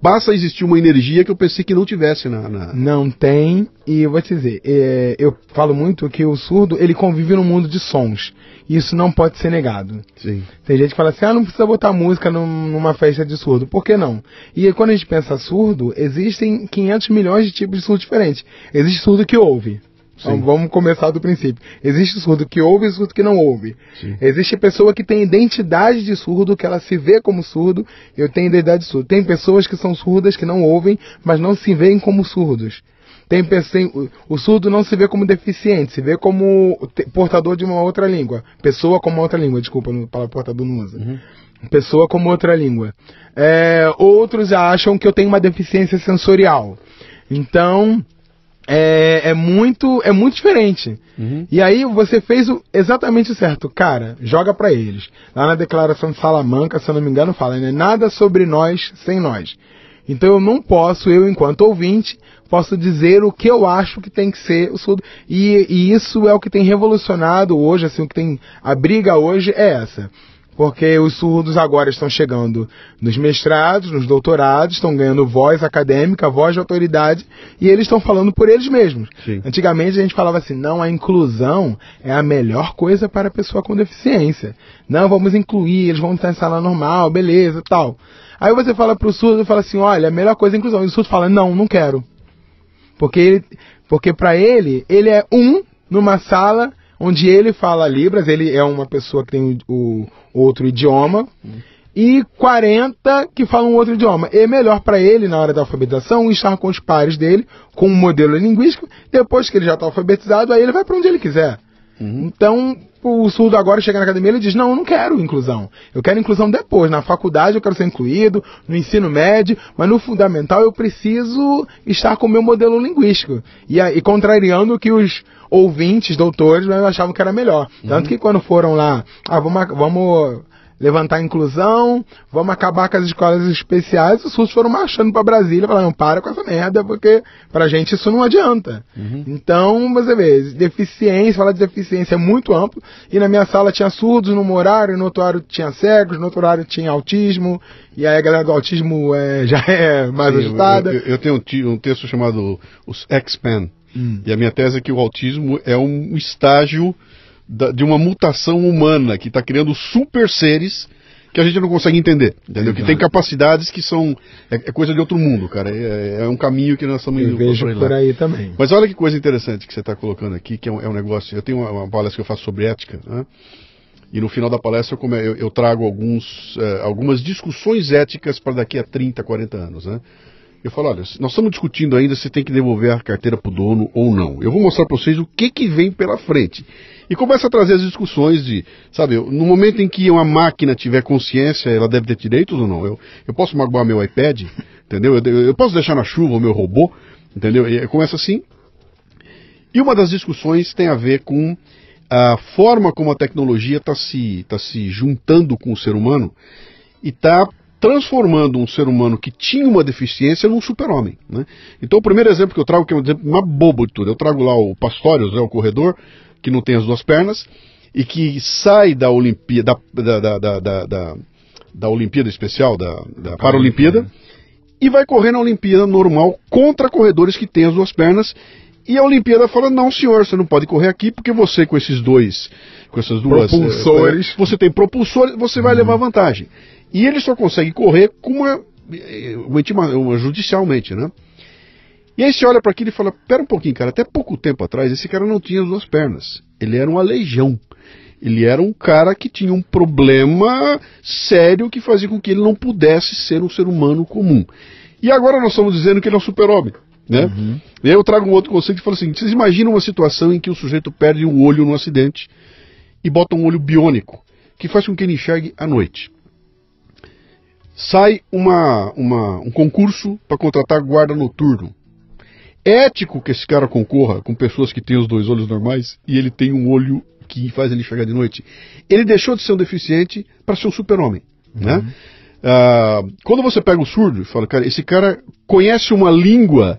basta existir uma energia que eu pensei que não tivesse na. na- Não tem, e eu vou te dizer, é, eu falo muito que o surdo, ele convive num mundo de sons. Isso não pode ser negado. Sim. Tem gente que fala assim, ah, não precisa botar música num- numa festa de surdo. Por que não? E quando a gente pensa surdo, existem 500 milhões de tipos de surdo diferentes. Existe surdo que ouve. Então, Sim. vamos começar do princípio. Existe surdo que ouve e surdo que não ouve. Sim. Existe pessoa que tem identidade de surdo, que ela se vê como surdo, eu tenho identidade de surdo. Tem pessoas que são surdas, que não ouvem, mas não se veem como surdos. Tem pessoa, o, surdo não se vê como deficiente, se vê como portador de uma outra língua. Pessoa como outra língua, desculpa, a palavra portador não usa. Pessoa como outra língua. É, outros acham que eu tenho uma deficiência sensorial. Então, é, é muito é muito diferente. Uhum. E aí você fez o, exatamente o certo. Cara, joga pra eles. Lá na declaração de Salamanca, se eu não me engano, fala, né? Nada sobre nós sem nós. Então eu não posso, eu enquanto ouvinte, posso dizer o que eu acho que tem que ser o surdo. E, e isso é o que tem revolucionado hoje, assim, o que tem. A briga hoje é essa. Porque os surdos agora estão chegando nos mestrados, nos doutorados, estão ganhando voz acadêmica, voz de autoridade, e eles estão falando por eles mesmos. Sim. Antigamente a gente falava assim, não, a inclusão é a melhor coisa para a pessoa com deficiência. Não, vamos incluir, eles vão estar em sala normal, beleza, tal. Aí você fala pro surdo, fala assim, olha, a melhor coisa é a inclusão. E o surdo fala, não, não quero. Porque ele, porque para ele, ele é um numa sala onde ele fala Libras, ele é uma pessoa que tem o, o outro idioma, e 40 que falam outro idioma. É melhor para ele, na hora da alfabetização, estar com os pares dele, com um modelo linguístico, depois que ele já está alfabetizado, aí ele vai para onde ele quiser. Então, o surdo agora chega na academia e ele diz: Não, eu não quero inclusão. Eu quero inclusão depois. Na faculdade eu quero ser incluído, no ensino médio, mas no fundamental eu preciso estar com o meu modelo linguístico. E, aí, contrariando o que os ouvintes, doutores, né, achavam que era melhor. Tanto que quando foram lá, ah, vamos, vamos levantar a inclusão, vamos acabar com as escolas especiais, os surdos foram marchando para Brasília, falaram, para com essa merda, porque pra gente isso não adianta. Então, você vê, deficiência, falar de deficiência é muito amplo, e na minha sala tinha surdos num horário, no outro horário tinha cegos, no outro horário tinha autismo, e aí a galera do autismo é, já é mais Sim, agitada. Eu, eu- eu tenho um, um texto chamado Os X-Men. E a minha tese é que o autismo é um estágio da- de uma mutação humana que está criando super seres que a gente não consegue entender. Entendeu? Que Exato. tem capacidades que são. É, é coisa de outro mundo, cara. É, é um caminho que nós estamos indo vejo por lá. aí também. Mas olha que coisa interessante que você está colocando aqui, que é um, é um negócio. Eu tenho uma, uma palestra que eu faço sobre ética, né? E no final da palestra eu, eu- eu trago alguns, eh, algumas discussões éticas para daqui a 30, 40 anos, né? Eu falo, olha, nós estamos discutindo ainda se tem que devolver a carteira para o dono ou não. Eu vou mostrar para vocês o que, que vem pela frente. E começa a trazer as discussões de, sabe, no momento em que uma máquina tiver consciência, ela deve ter direitos ou não? Eu, eu posso magoar meu iPad, entendeu? Eu, eu posso deixar na chuva o meu robô, entendeu? E começa assim. E uma das discussões tem a ver com a forma como a tecnologia está se, tá se juntando com o ser humano e está transformando um ser humano que tinha uma deficiência num super-homem. Né? Então, o primeiro exemplo que eu trago, que é um exemplo mais bobo de tudo, eu trago lá o Pastorius, né, o corredor, que não tem as duas pernas, e que sai da Olimpíada, da, da, da, da, da, da Olimpíada Especial, da, da Paralimpíada, e vai correr na Olimpíada normal contra corredores que têm as duas pernas. E a Olimpíada fala: não, senhor, você não pode correr aqui porque você com esses dois, com essas duas Propulsores. eh, você tem propulsores, você vai levar vantagem. E ele só consegue correr com uma, eh, uma, intima- uma judicialmente, né? E aí você olha para aquilo e fala: pera um pouquinho, cara, até pouco tempo atrás esse cara não tinha as duas pernas. Ele era um aleijão. Ele era um cara que tinha um problema sério que fazia com que ele não pudesse ser um ser humano comum. E agora nós estamos dizendo que ele é um super-homem. Né? Uhum. E aí eu trago um outro conceito que fala assim: vocês imaginam uma situação em que o sujeito perde um olho num acidente e bota um olho biônico, que faz com que ele enxergue à noite. Sai uma, uma um concurso para contratar guarda noturno. É ético que esse cara concorra com pessoas que têm os dois olhos normais e ele tem um olho que faz ele enxergar de noite. Ele deixou de ser um deficiente para ser um super-homem. Uhum. Né? Uh, quando você pega o surdo e fala, cara, esse cara conhece uma língua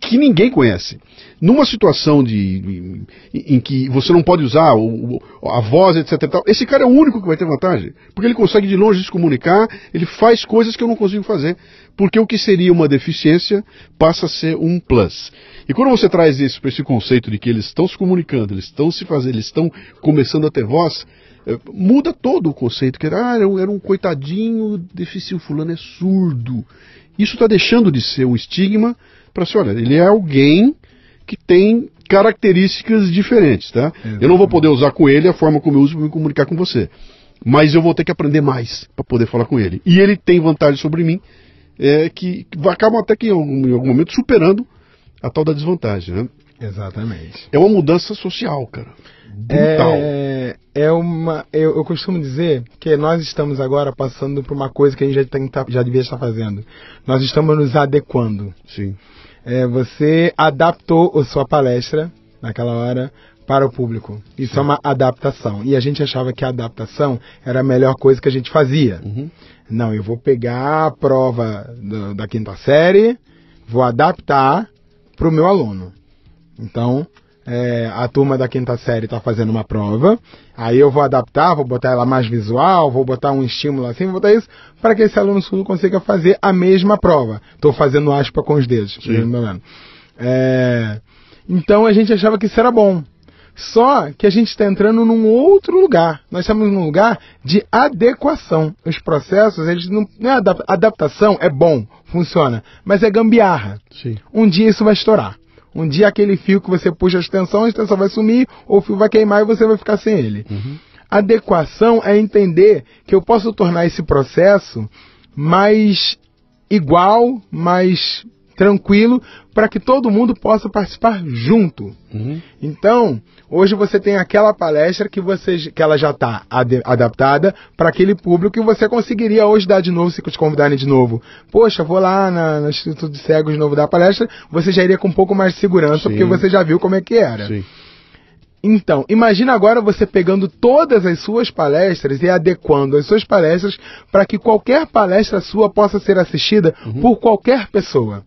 que ninguém conhece. Numa situação de, em, que você não pode usar o, a voz, etc. Tal, esse cara é o único que vai ter vantagem. Porque ele consegue de longe se comunicar, ele faz coisas que eu não consigo fazer. Porque o que seria uma deficiência passa a ser um plus. E quando você traz isso para esse conceito de que eles estão se comunicando, eles estão se fazendo, eles estão começando a ter voz, eh, muda todo o conceito. Que era, ah, era um coitadinho deficiente, fulano é surdo. Isso está deixando de ser um estigma para assim, olha, ele é alguém que tem características diferentes, tá? Exatamente. Eu não vou poder usar com ele a forma como eu uso para me comunicar com você. Mas eu vou ter que aprender mais para poder falar com ele. E ele tem vantagem sobre mim, é, que, que acabam até que em algum, em algum, momento superando a tal da desvantagem, né? Exatamente. É uma mudança social, cara. Brutal. É, é uma. Eu, eu, costumo dizer que nós estamos agora passando por uma coisa que a gente já, tem, tá, já devia estar fazendo. Nós estamos nos adequando. Sim. É, você adaptou a sua palestra naquela hora para o público. Isso Sim. é uma adaptação. E a gente achava que a adaptação era a melhor coisa que a gente fazia. Uhum. Não, eu vou pegar a prova do, da quinta série, vou adaptar para o meu aluno. Então, é, a turma da quinta série está fazendo uma prova, aí eu vou adaptar, vou botar ela mais visual, vou botar um estímulo assim, vou botar isso, para que esse aluno surdo consiga fazer a mesma prova. Estou fazendo aspa com os dedos. É, então a gente achava que isso era bom. Só que a gente está entrando num outro lugar. Nós estamos num lugar de adequação. Os processos, eles não, não é adaptação, é bom, funciona, mas é gambiarra. Sim. Um dia isso vai estourar. Um dia aquele fio que você puxa a extensão, a extensão vai sumir, ou o fio vai queimar e você vai ficar sem ele. Uhum. Adequação é entender que eu posso tornar esse processo mais igual, mais tranquilo, para que todo mundo possa participar junto. Uhum. Então, hoje você tem aquela palestra que, você, que ela já está ad, adaptada para aquele público e você conseguiria hoje dar de novo, se te convidarem de novo. Poxa, vou lá na, no Instituto de Cegos de novo dar a palestra, você já iria com um pouco mais de segurança, Sim. porque você já viu como é que era. Sim. Então, imagina agora você pegando todas as suas palestras e adequando as suas palestras para que qualquer palestra sua possa ser assistida uhum. por qualquer pessoa.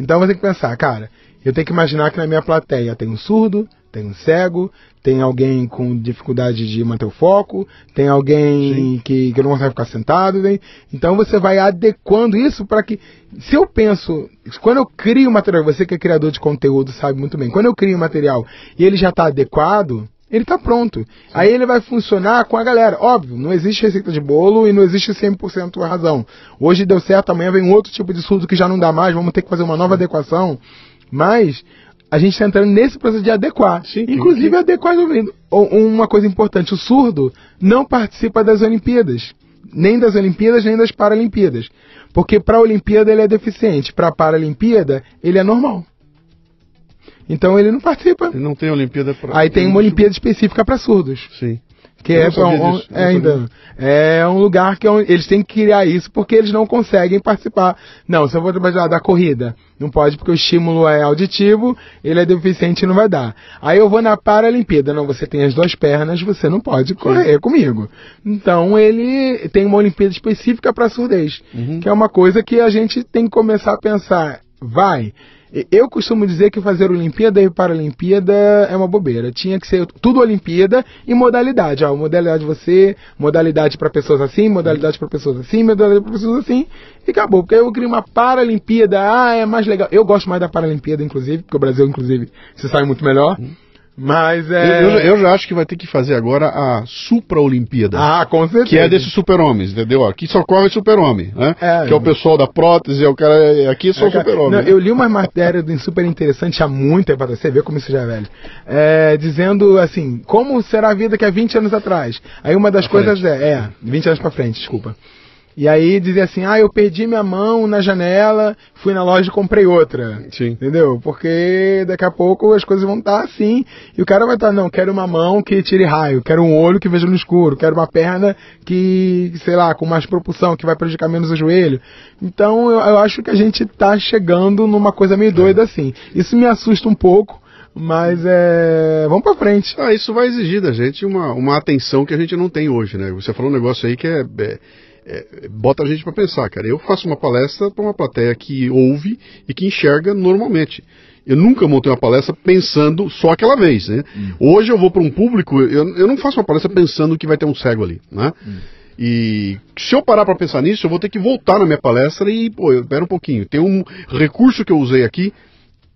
Então você tem que pensar, cara, eu tenho que imaginar que na minha plateia tem um surdo, tem um cego, tem alguém com dificuldade de manter o foco, tem alguém que, que não consegue ficar sentado. Né? Então você vai adequando isso para que, se eu penso, quando eu crio material, você que é criador de conteúdo sabe muito bem, quando eu crio material e ele já está adequado, ele está pronto. Sim. Aí ele vai funcionar com a galera. Óbvio, não existe receita de bolo e não existe 100% razão. Hoje deu certo, amanhã vem outro tipo de surdo que já não dá mais, vamos ter que fazer uma nova adequação. Mas a gente está entrando nesse processo de adequar. Sim, Inclusive, adequar. Uma coisa importante: o surdo não participa das Olimpíadas. Nem das Olimpíadas, nem das Paralimpíadas. Porque para a Olimpíada ele é deficiente, para a Paralimpíada ele é normal. Então ele não participa. Ele não tem Olimpíada para. Aí tem uma Olimpíada específica para surdos. Sim. Que é, um, é, ainda, é um lugar que é eles têm que criar isso porque eles não conseguem participar. Não, se eu vou trabalhar da corrida, não pode porque o estímulo é auditivo, ele é deficiente e não vai dar. Aí eu vou na Paralimpíada, não, você tem as duas pernas, você não pode correr Sim. comigo. Então ele tem uma Olimpíada específica para surdez, uhum. que é uma coisa que a gente tem que começar a pensar, vai, eu costumo dizer que fazer Olimpíada e Paralimpíada é uma bobeira. Tinha que ser tudo Olimpíada e modalidade. Ó, modalidade você, modalidade para pessoas assim, modalidade para pessoas assim, modalidade para pessoas assim, e acabou. Porque eu queria uma Paralimpíada, ah, é mais legal. Eu gosto mais da Paralimpíada, inclusive, porque o Brasil, inclusive, se sai muito melhor. Hum. Mas é. Eu, eu, já acho que vai ter que fazer agora a Supra-Olimpíada. Ah, com certeza. Que é desses super-homens, entendeu? Aqui só corre super-homem, né? É. que é o pessoal da prótese, é o cara. Aqui é só É, super-homem. né? eu li uma matéria super interessante há muito tempo atrás, você vê como isso já é velho. É, dizendo assim, como será a vida que há 20 anos atrás? Aí uma das Pra coisas é, é, 20 anos pra frente, desculpa. E aí dizia assim, ah, eu perdi minha mão na janela, fui na loja e comprei outra. Sim. Entendeu? Porque daqui a pouco as coisas vão estar assim, e o cara vai estar, não, quero uma mão que tire raio, quero um olho que veja no escuro, quero uma perna que, sei lá, com mais propulsão, que vai prejudicar menos o joelho. Então eu, eu acho que a gente tá chegando numa coisa meio doida assim. Isso me assusta um pouco, mas é. Vamos pra frente. Ah, isso vai exigir da gente uma, uma atenção que a gente não tem hoje, né? Você falou um negócio aí que é, é- é- bota a gente pra pensar, cara. Eu faço uma palestra pra uma plateia que ouve e que enxerga normalmente. Eu nunca montei uma palestra pensando só aquela vez, né? Hoje eu vou para um público, eu, eu não faço uma palestra pensando que vai ter um cego ali, né? E se eu parar para pensar nisso, eu vou ter que voltar na minha palestra e, pô, eu, pera um pouquinho. Tem um recurso que eu usei aqui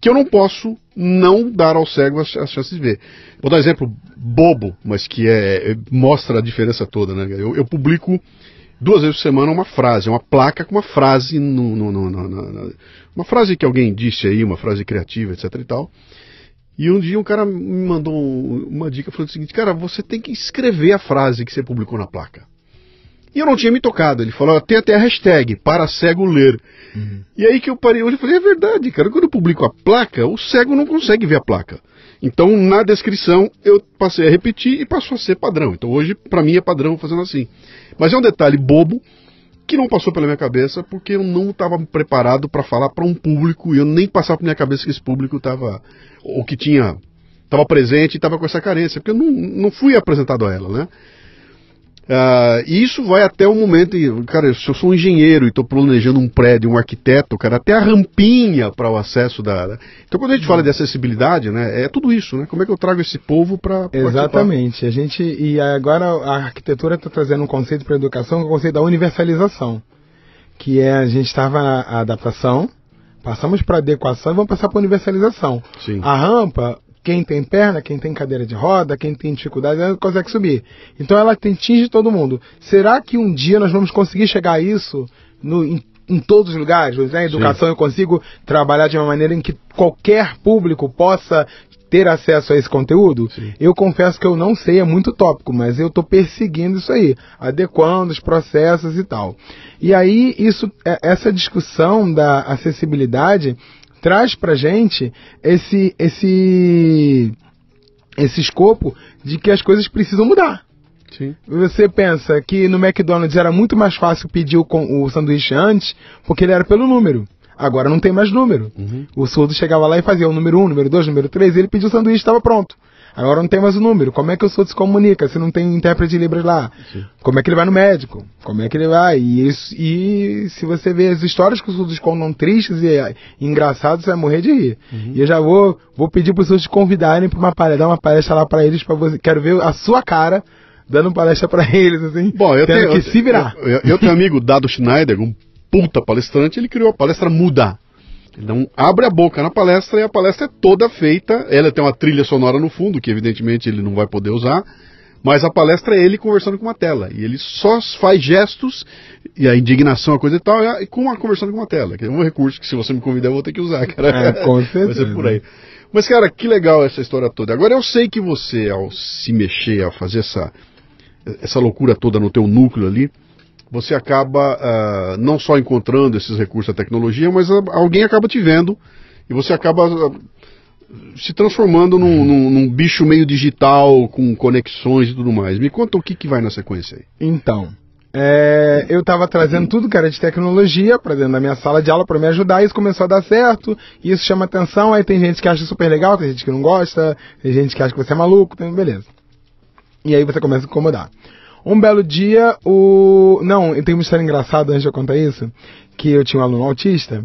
que eu não posso não dar ao cego as, as chances de ver. Vou dar um exemplo bobo, mas que é, é- mostra a diferença toda, né? Eu, eu publico duas vezes por semana uma frase, uma placa com uma frase no, no- no- uma frase que alguém disse aí, uma frase criativa, etc e tal. E um dia um cara me mandou um- uma dica falando o seguinte, cara, você tem que escrever a frase que você publicou na placa. E eu não tinha me tocado. Ele falou, tem até a hashtag, para cego ler. E aí que eu parei hoje e falei, é verdade, cara, quando eu publico a placa, o cego não consegue ver a placa. Então, na descrição, eu passei a repetir e passou a ser padrão. Então, hoje, pra mim, é padrão fazendo assim. Mas é um detalhe bobo que não passou pela minha cabeça porque eu não estava preparado para falar para um público e eu nem passava pela minha cabeça que esse público estava, ou que tinha, estava presente e estava com essa carência, porque eu não, não fui apresentado a ela, né? Ah, e isso vai até o momento, cara, se eu sou um engenheiro e estou planejando um prédio, um arquiteto, cara, até a rampinha para o acesso da. da- Então, quando a gente fala de acessibilidade, né, é tudo isso, né? Como é que eu trago esse povo para Exatamente. A gente e agora a arquitetura está trazendo um conceito para a educação, que é o conceito da universalização, que é a gente estava na adaptação, passamos para adequação e vamos passar para universalização. Sim. A rampa, quem tem perna, quem tem cadeira de roda, quem tem dificuldade, não consegue subir. Então ela atinge todo mundo. Será que um dia nós vamos conseguir chegar a isso no, em, em todos os lugares? Na educação eu consigo trabalhar de uma maneira em que qualquer público possa ter acesso a esse conteúdo? Eu confesso que eu não sei, é muito tópico, mas eu estou perseguindo isso aí, adequando os processos e tal. E aí, isso, é- essa discussão da acessibilidade traz pra gente esse, esse, esse escopo de que as coisas precisam mudar. Sim. Você pensa que no McDonald's era muito mais fácil pedir o, o sanduíche antes, porque ele era pelo número. Agora não tem mais número. O surdo chegava lá e fazia o número 1, número 2, número 3, ele pediu o sanduíche e estava pronto. Agora não tem mais o número. Como é que o surdo se comunica se não tem intérprete de Libras lá? Como é que ele vai no médico? Como é que ele vai? E, isso, e se você vê as histórias que os surdos contam tristes e eh, engraçados, você vai morrer de rir. E eu já vou, vou pedir para os surdos te convidarem para uma palestra, dar uma palestra lá para eles, para você. Quero ver a sua cara dando palestra para eles, assim. Bom, eu tenho, que eu, se virar. Eu, eu- eu tenho um amigo, Dado Schneider, um puta palestrante, ele criou a palestra Muda. Então, abre a boca na palestra e a palestra é toda feita. Ela tem uma trilha sonora no fundo, que evidentemente ele não vai poder usar. Mas a palestra é ele conversando com uma tela. E ele só faz gestos, e a indignação, a coisa e tal, e com uma conversando com uma tela. Que é um recurso que se você me convidar eu vou ter que usar, cara. É, com Vai ser certeza. por aí. Mas, cara, que legal essa história toda. Agora eu sei que você, ao se mexer, ao fazer essa, essa loucura toda no teu núcleo ali, você acaba ah, não só encontrando esses recursos da tecnologia, mas ah, alguém acaba te vendo e você acaba ah, se transformando num, num- num bicho meio digital, com conexões e tudo mais. Me conta o que, que vai na sequência aí. Então, é, eu estava trazendo tudo que era de tecnologia para dentro da minha sala de aula para me ajudar. Isso começou a dar certo, e isso chama atenção. Aí tem gente que acha super legal, tem gente que não gosta, tem gente que acha que você é maluco, tem, beleza. E aí você começa a incomodar. Um belo dia, o. Não, tem uma história engraçada antes de eu contar isso. Que eu tinha um aluno autista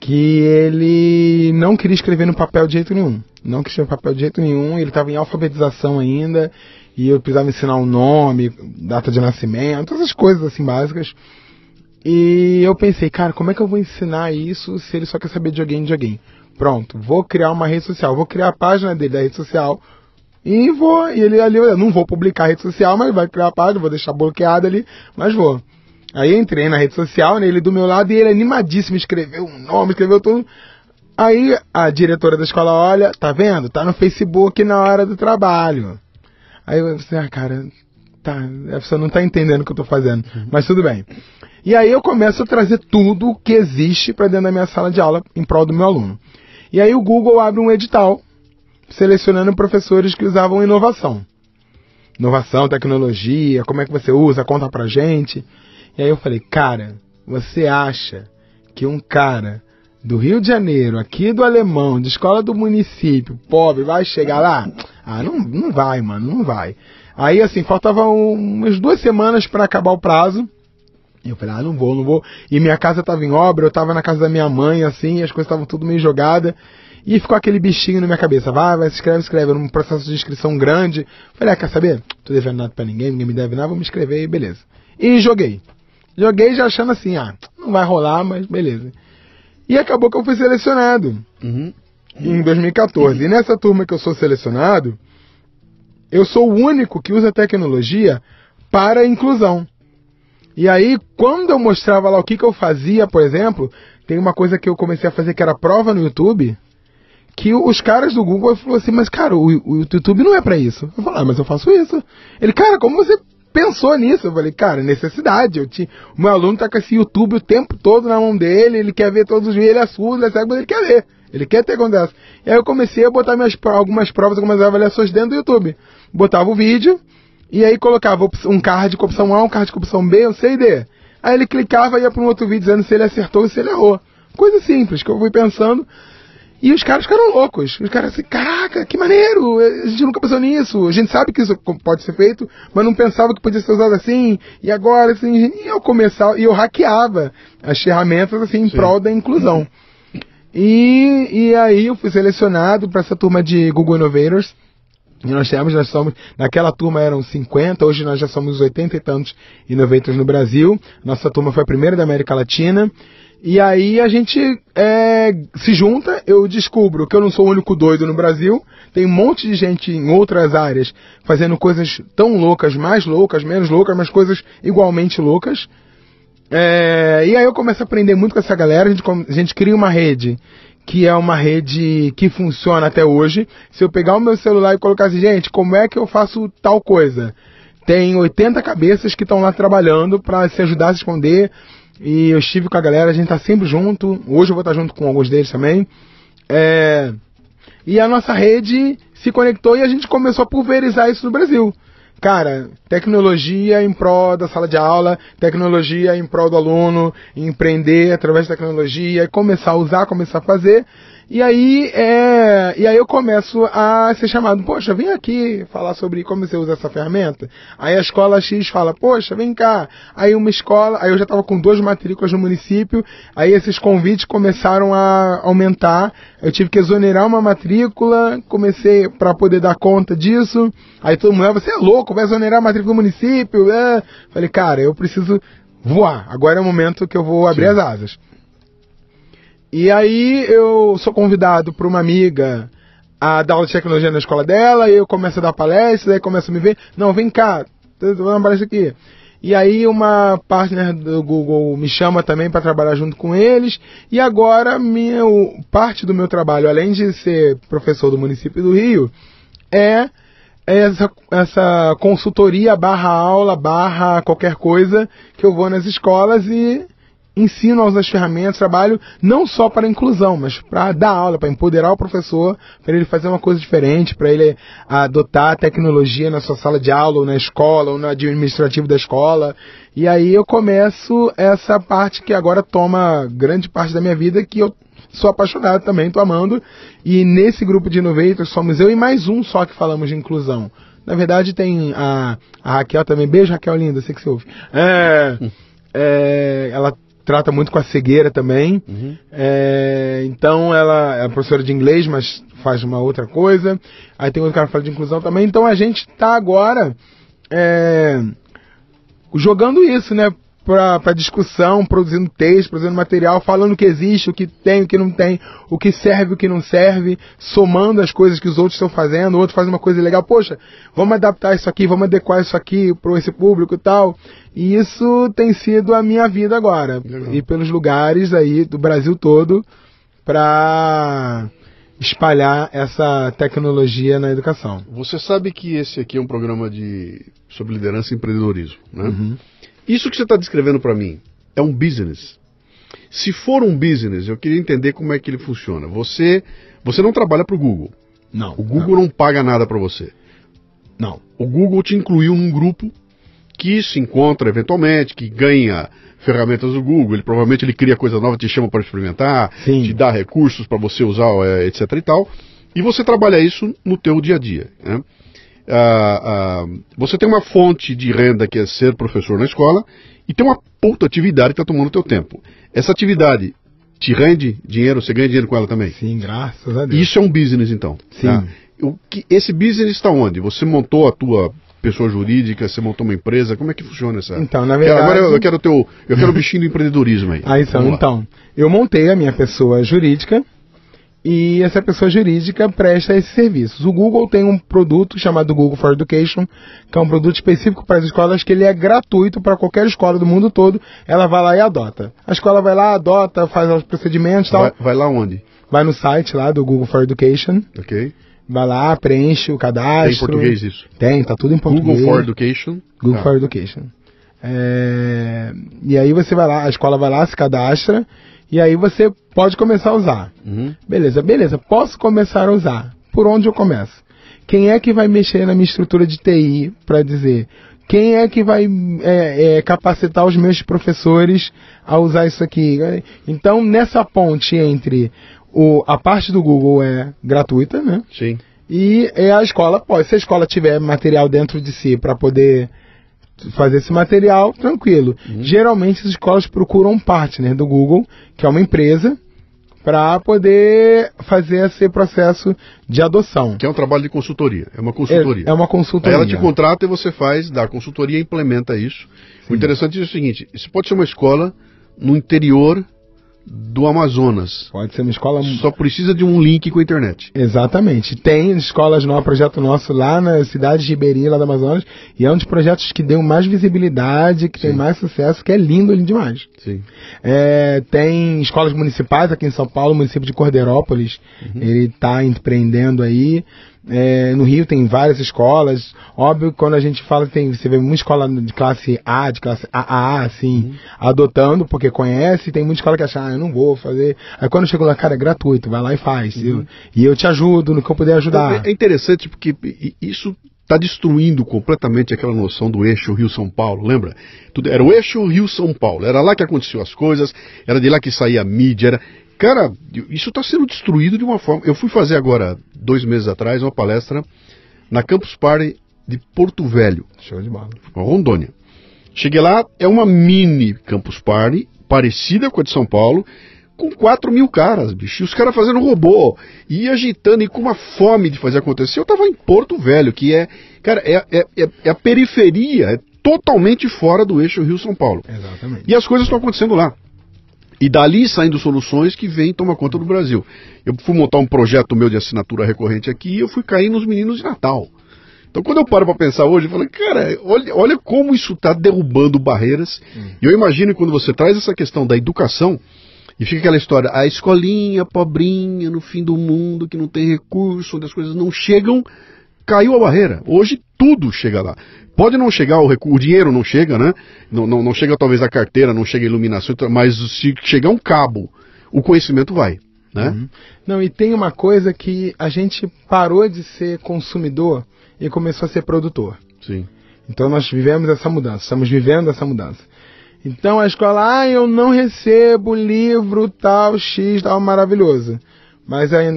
que ele não queria escrever no papel de jeito nenhum. Não queria escrever no papel de jeito nenhum, ele estava em alfabetização ainda, e eu precisava ensinar o nome, data de nascimento, todas essas coisas assim básicas. E eu pensei, cara, como é que eu vou ensinar isso se ele só quer saber de alguém de alguém? Pronto, vou criar uma rede social, vou criar a página dele da rede social E vou, e ele ali, eu não vou publicar a rede social, mas vai criar a página, vou deixar bloqueado ali, mas vou. Aí entrei na rede social, né, ele do meu lado, e ele animadíssimo, escreveu um nome, escreveu tudo. Aí a diretora da escola olha, tá vendo? Tá no Facebook na hora do trabalho. Aí eu pensei, ah, cara, tá, a pessoa não tá entendendo o que eu tô fazendo, uhum. mas tudo bem. E aí eu começo a trazer tudo que existe para dentro da minha sala de aula em prol do meu aluno. E aí o Google abre um edital selecionando professores que usavam inovação. Inovação, tecnologia, como é que você usa, conta pra gente. E aí eu falei, cara, você acha que um cara do Rio de Janeiro, aqui do Alemão, de escola do município, pobre, vai chegar lá? Ah, não, não vai, mano, não vai. Aí, assim, faltavam umas duas semanas para acabar o prazo. Eu falei, ah, não vou, não vou. E minha casa tava em obra, eu tava na casa da minha mãe, assim, as coisas estavam tudo meio jogadas. E ficou aquele bichinho na minha cabeça, vai, vai, se escreve, escreve, num processo de inscrição grande. Falei, ah, quer saber? Tô devendo nada pra ninguém, ninguém me deve nada, vou me inscrever e beleza. E joguei. Joguei já achando assim, ah, não vai rolar, mas beleza. E acabou que eu fui selecionado uhum. em 2014. E nessa turma que eu sou selecionado, eu sou o único que usa tecnologia para inclusão. E aí, quando eu mostrava lá o que, que eu fazia, por exemplo, tem uma coisa que eu comecei a fazer que era prova no YouTube, que os caras do Google falaram assim, mas cara, o, o YouTube não é para isso. Eu falei, ah, mas eu faço isso. Ele, cara, como você pensou nisso? Eu falei, cara, necessidade. Eu tinha, o meu aluno tá com esse YouTube o tempo todo na mão dele, ele quer ver todos os vídeos, ele é surdo, ele é cego, mas ele quer ver. Ele quer ter conversa. E aí eu comecei a botar minhas, algumas provas, algumas avaliações dentro do YouTube. Botava o vídeo, e aí colocava um card com opção A, um card com opção B, um C e D. Aí ele clicava e ia para um outro vídeo dizendo se ele acertou e se ele errou. Coisa simples que eu fui pensando. E os caras ficaram loucos. Os caras assim, caraca, que maneiro! A gente nunca pensou nisso. A gente sabe que isso pode ser feito, mas não pensava que podia ser usado assim. E agora, assim, e eu começava, e eu hackeava as ferramentas assim em Sim. prol da inclusão. E, e aí eu fui selecionado para essa turma de Google Innovators. E nós temos, nós somos, naquela turma eram 50, hoje nós já somos 80 e tantos innovators no Brasil. Nossa turma foi a primeira da América Latina. E aí a gente é, se junta, eu descubro que eu não sou o único doido no Brasil, tem um monte de gente em outras áreas fazendo coisas tão loucas, mais loucas, menos loucas, mas coisas igualmente loucas. É, e aí eu começo a aprender muito com essa galera, a gente, a gente cria uma rede que é uma rede que funciona até hoje. Se eu pegar o meu celular e colocar assim, gente, como é que eu faço tal coisa? Tem 80 cabeças que estão lá trabalhando para se ajudar a responder e eu estive com a galera, a gente tá sempre junto. Hoje eu vou estar junto com alguns deles também. É... E a nossa rede se conectou e a gente começou a pulverizar isso no Brasil. Cara, tecnologia em prol da sala de aula, tecnologia em prol do aluno, empreender através da tecnologia, começar a usar, começar a fazer. E aí, é, e aí eu começo a ser chamado, poxa, vem aqui falar sobre como você usa essa ferramenta. Aí a escola X fala, poxa, vem cá. Aí uma escola, aí eu já estava com duas matrículas no município, aí esses convites começaram a aumentar. Eu tive que exonerar uma matrícula, comecei para poder dar conta disso. Aí todo mundo, ah, você é louco, vai exonerar a matrícula do município? É. Falei, cara, eu preciso voar. Agora é o momento que eu vou abrir Sim. as asas. E aí eu sou convidado por uma amiga a dar aula de tecnologia na escola dela, e eu começo a dar palestra, aí começa a me ver, não, vem cá, vou uma palestra aqui. E aí uma partner do Google me chama também para trabalhar junto com eles. E agora minha, parte do meu trabalho, além de ser professor do município do Rio, é essa, essa consultoria barra aula barra qualquer coisa que eu vou nas escolas e ensino as ferramentas, trabalho não só para inclusão, mas para dar aula, para empoderar o professor, para ele fazer uma coisa diferente, para ele adotar a tecnologia na sua sala de aula, ou na escola, ou no administrativo da escola. E aí eu começo essa parte que agora toma grande parte da minha vida, que eu sou apaixonado também, estou amando. E nesse grupo de innovators somos eu e mais um só que falamos de inclusão. Na verdade tem a, a Raquel também. Beijo, Raquel linda, sei que você ouve. É, é, ela trata muito com a cegueira também. Uhum. É, então ela é professora de inglês, mas faz uma outra coisa. Aí tem outro cara que fala de inclusão também. Então a gente está agora é, jogando isso, né? Para discussão, produzindo texto, produzindo material, falando o que existe, o que tem, o que não tem, o que serve, o que não serve, somando as coisas que os outros estão fazendo, o outro faz uma coisa legal, poxa, vamos adaptar isso aqui, vamos adequar isso aqui para esse público e tal. E isso tem sido a minha vida agora. Legal. E pelos lugares aí do Brasil todo para espalhar essa tecnologia na educação. Você sabe que esse aqui é um programa de sobre liderança e empreendedorismo, né? Uhum. Isso que você está descrevendo para mim é um business. Se for um business, eu queria entender como é que ele funciona. Você, você não trabalha para o Google. Não. O Google não, não paga nada para você. Não. O Google te incluiu num grupo que se encontra eventualmente, que ganha ferramentas do Google, ele provavelmente ele cria coisa nova, te chama para experimentar, Sim. te dá recursos para você usar, é, etc e tal. E você trabalha isso no teu dia a dia. Né? Ah, ah, você tem uma fonte de renda que é ser professor na escola e tem uma puta atividade que está tomando teu tempo. Essa atividade te rende dinheiro, você ganha dinheiro com ela também? Sim, graças a Deus. Isso é um business então. Sim. Tá? O que, esse business está onde? Você montou a tua pessoa jurídica, você montou uma empresa, como é que funciona essa? Então, na verdade... Agora eu, eu quero o teu, eu quero o bichinho do empreendedorismo aí. Ah, então, então, eu montei a minha pessoa jurídica, e essa pessoa jurídica presta esses serviços. O Google tem um produto chamado Google for Education, que é um produto específico para as escolas, que ele é gratuito para qualquer escola do mundo todo. Ela vai lá e adota. A escola vai lá, adota, faz os procedimentos e tal. Vai, vai, lá onde? Vai no site lá do Google for Education. Ok. Vai lá, preenche o cadastro. Tem em português isso? Tem, tá tudo em português. Google for Education. Google tá. for Education. É... E aí você vai lá, a escola vai lá, se cadastra e aí você pode começar a usar. Uhum. Beleza, beleza. Posso começar a usar. Por onde eu começo? Quem é que vai mexer na minha estrutura de TI para dizer? Quem é que vai é, é, capacitar os meus professores a usar isso aqui? Então, nessa ponte entre o, a parte do Google é gratuita, né? Sim. E é a escola pode. Se a escola tiver material dentro de si para poder fazer esse material, tranquilo. Uhum. Geralmente as escolas procuram um partner do Google, que é uma empresa, para poder fazer esse processo de adoção. Que é um trabalho de consultoria, é uma consultoria. É, é uma consultoria. Aí ela te contrata e você faz, dá consultoria e implementa isso. Sim. O interessante é o seguinte, isso pode ser uma escola no interior do Amazonas. Pode ser uma escola. Só precisa de um link com a internet. Exatamente. Tem escolas no projeto nosso lá na cidade de Iberi, lá do Amazonas, e é um dos projetos que deu mais visibilidade, que Sim. tem mais sucesso, que é lindo, lindo demais. Sim. É, tem escolas municipais aqui em São Paulo, município de Cordeirópolis, uhum. ele está empreendendo aí. É, no Rio tem várias escolas. Óbvio quando a gente fala, tem, você vê muita escola de classe A, de classe AA, assim, uhum. adotando, porque conhece, tem muita escola que acha, ah, eu não vou fazer. Aí quando chega lá, cara, é gratuito, vai lá e faz. Uhum. Eu, e eu te ajudo no que eu puder ajudar. É, é interessante porque isso está destruindo completamente aquela noção do eixo Rio-São Paulo, lembra? Tudo, era o eixo Rio-São Paulo, era lá que aconteciam as coisas, era de lá que saía a mídia, era, Cara, isso está sendo destruído de uma forma. Eu fui fazer agora, dois meses atrás, uma palestra na Campus Party de Porto Velho. Show de bola. Rondônia. Cheguei lá, é uma mini Campus Party, parecida com a de São Paulo, com 4 mil caras, bicho. E os caras fazendo robô, e agitando, e com uma fome de fazer acontecer. Eu tava em Porto Velho, que é, cara, é, é, é, é a periferia, é totalmente fora do eixo Rio-São Paulo. Exatamente. E as coisas estão acontecendo lá. E dali saindo soluções que vêm tomar conta do Brasil. Eu fui montar um projeto meu de assinatura recorrente aqui e eu fui cair nos meninos de Natal. Então quando eu paro para pensar hoje, eu falo, cara, olha, olha como isso está derrubando barreiras. Hum. E eu imagino quando você traz essa questão da educação, e fica aquela história, a escolinha pobrinha no fim do mundo, que não tem recurso, onde as coisas não chegam, caiu a barreira. Hoje tudo chega lá. Pode não chegar o, recurso, o dinheiro não chega, né? Não, não, não, chega talvez a carteira, não chega a iluminação, mas se chegar um cabo, o conhecimento vai, né? Uhum. Não, e tem uma coisa que a gente parou de ser consumidor e começou a ser produtor. Sim. Então nós vivemos essa mudança, estamos vivendo essa mudança. Então a escola, ah, eu não recebo livro tal, X, tal, maravilhoso mas aí,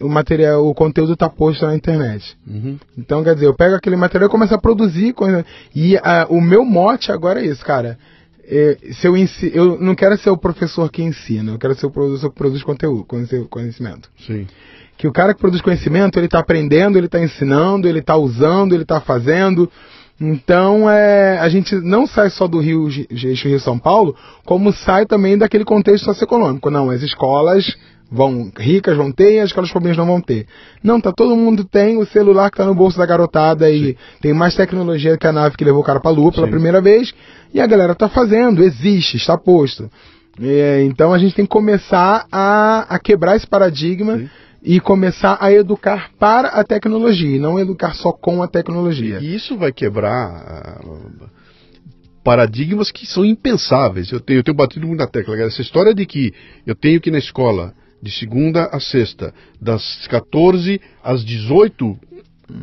o material, o conteúdo está posto na internet. Uhum. Então, quer dizer, eu pego aquele material e começo a produzir coisa. E a, o meu mote agora é isso, cara. É, se eu, ensino, eu não quero ser o professor que ensina, eu quero ser o professor que produz conteúdo, conhecimento. Sim. Que o cara que produz conhecimento, ele está aprendendo, ele está ensinando, ele está usando, ele está fazendo. Então, é, a gente não sai só do Rio, eixo Rio-São Paulo, como sai também daquele contexto socioeconômico. Não, as escolas vão ricas vão ter e as escolas pobres não vão ter. Não, tá todo mundo tem o celular que tá no bolso da garotada e Sim. tem mais tecnologia que a nave que levou o cara pra lua pela Sim. primeira vez e a galera tá fazendo, existe, está posto. É, então a gente tem que começar a, a quebrar esse paradigma Sim. e começar a educar para a tecnologia, e não educar só com a tecnologia. E isso vai quebrar uh, paradigmas que são impensáveis. Eu tenho, eu tenho batido muito na tecla. Essa história de que eu tenho que ir na escola de segunda a sexta, das 14 às 18,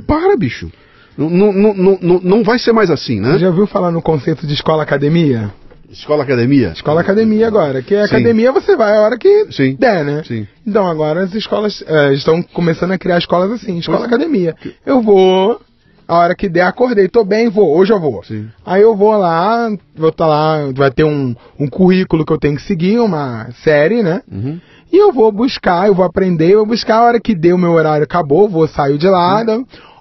para, bicho. Não, não, não, não, vai ser mais assim, né? Você já ouviu falar no conceito de escola-academia? Escola academia? Escola academia agora. Que a academia você vai a hora que Sim. der, né? Sim. Então agora as escolas é, estão começando a criar escolas assim, escola pois. academia. Eu vou, a hora que der, acordei, tô bem, vou, hoje eu vou. Sim. Aí eu vou lá, vou estar tá lá, vai ter um, um currículo que eu tenho que seguir, uma série, né? Uhum. E eu vou buscar, eu vou aprender, eu vou buscar a hora que deu o meu horário, acabou, vou sair de lá.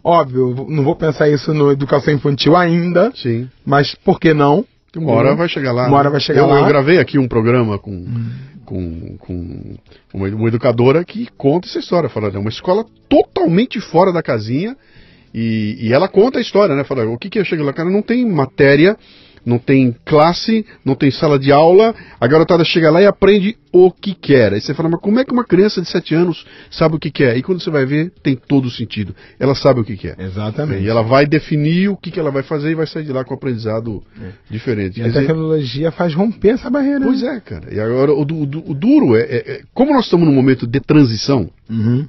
Óbvio, não vou pensar isso no educação infantil ainda. Sim. Mas por que não? Uma hora vai chegar lá. Uma hora vai chegar eu, lá. Eu gravei aqui um programa com, hum. com, com uma, uma, educadora que conta essa história. Fala, é uma escola totalmente fora da casinha. E, e ela conta a história, né? Fala, o que que eu chego lá? Cara, não tem matéria não tem classe, não tem sala de aula, a garotada chega lá e aprende o que quer. Aí você fala, mas como é que uma criança de 7 anos sabe o que quer? E quando você vai ver, tem todo o sentido. Ela sabe o que quer. Exatamente. E ela vai definir o que, que ela vai fazer e vai sair de lá com um aprendizado é. diferente. E Quer a dizer, tecnologia faz romper essa barreira. Pois é, cara. E agora, o, o, o duro é, é, é, Como nós estamos num momento de transição. Uhum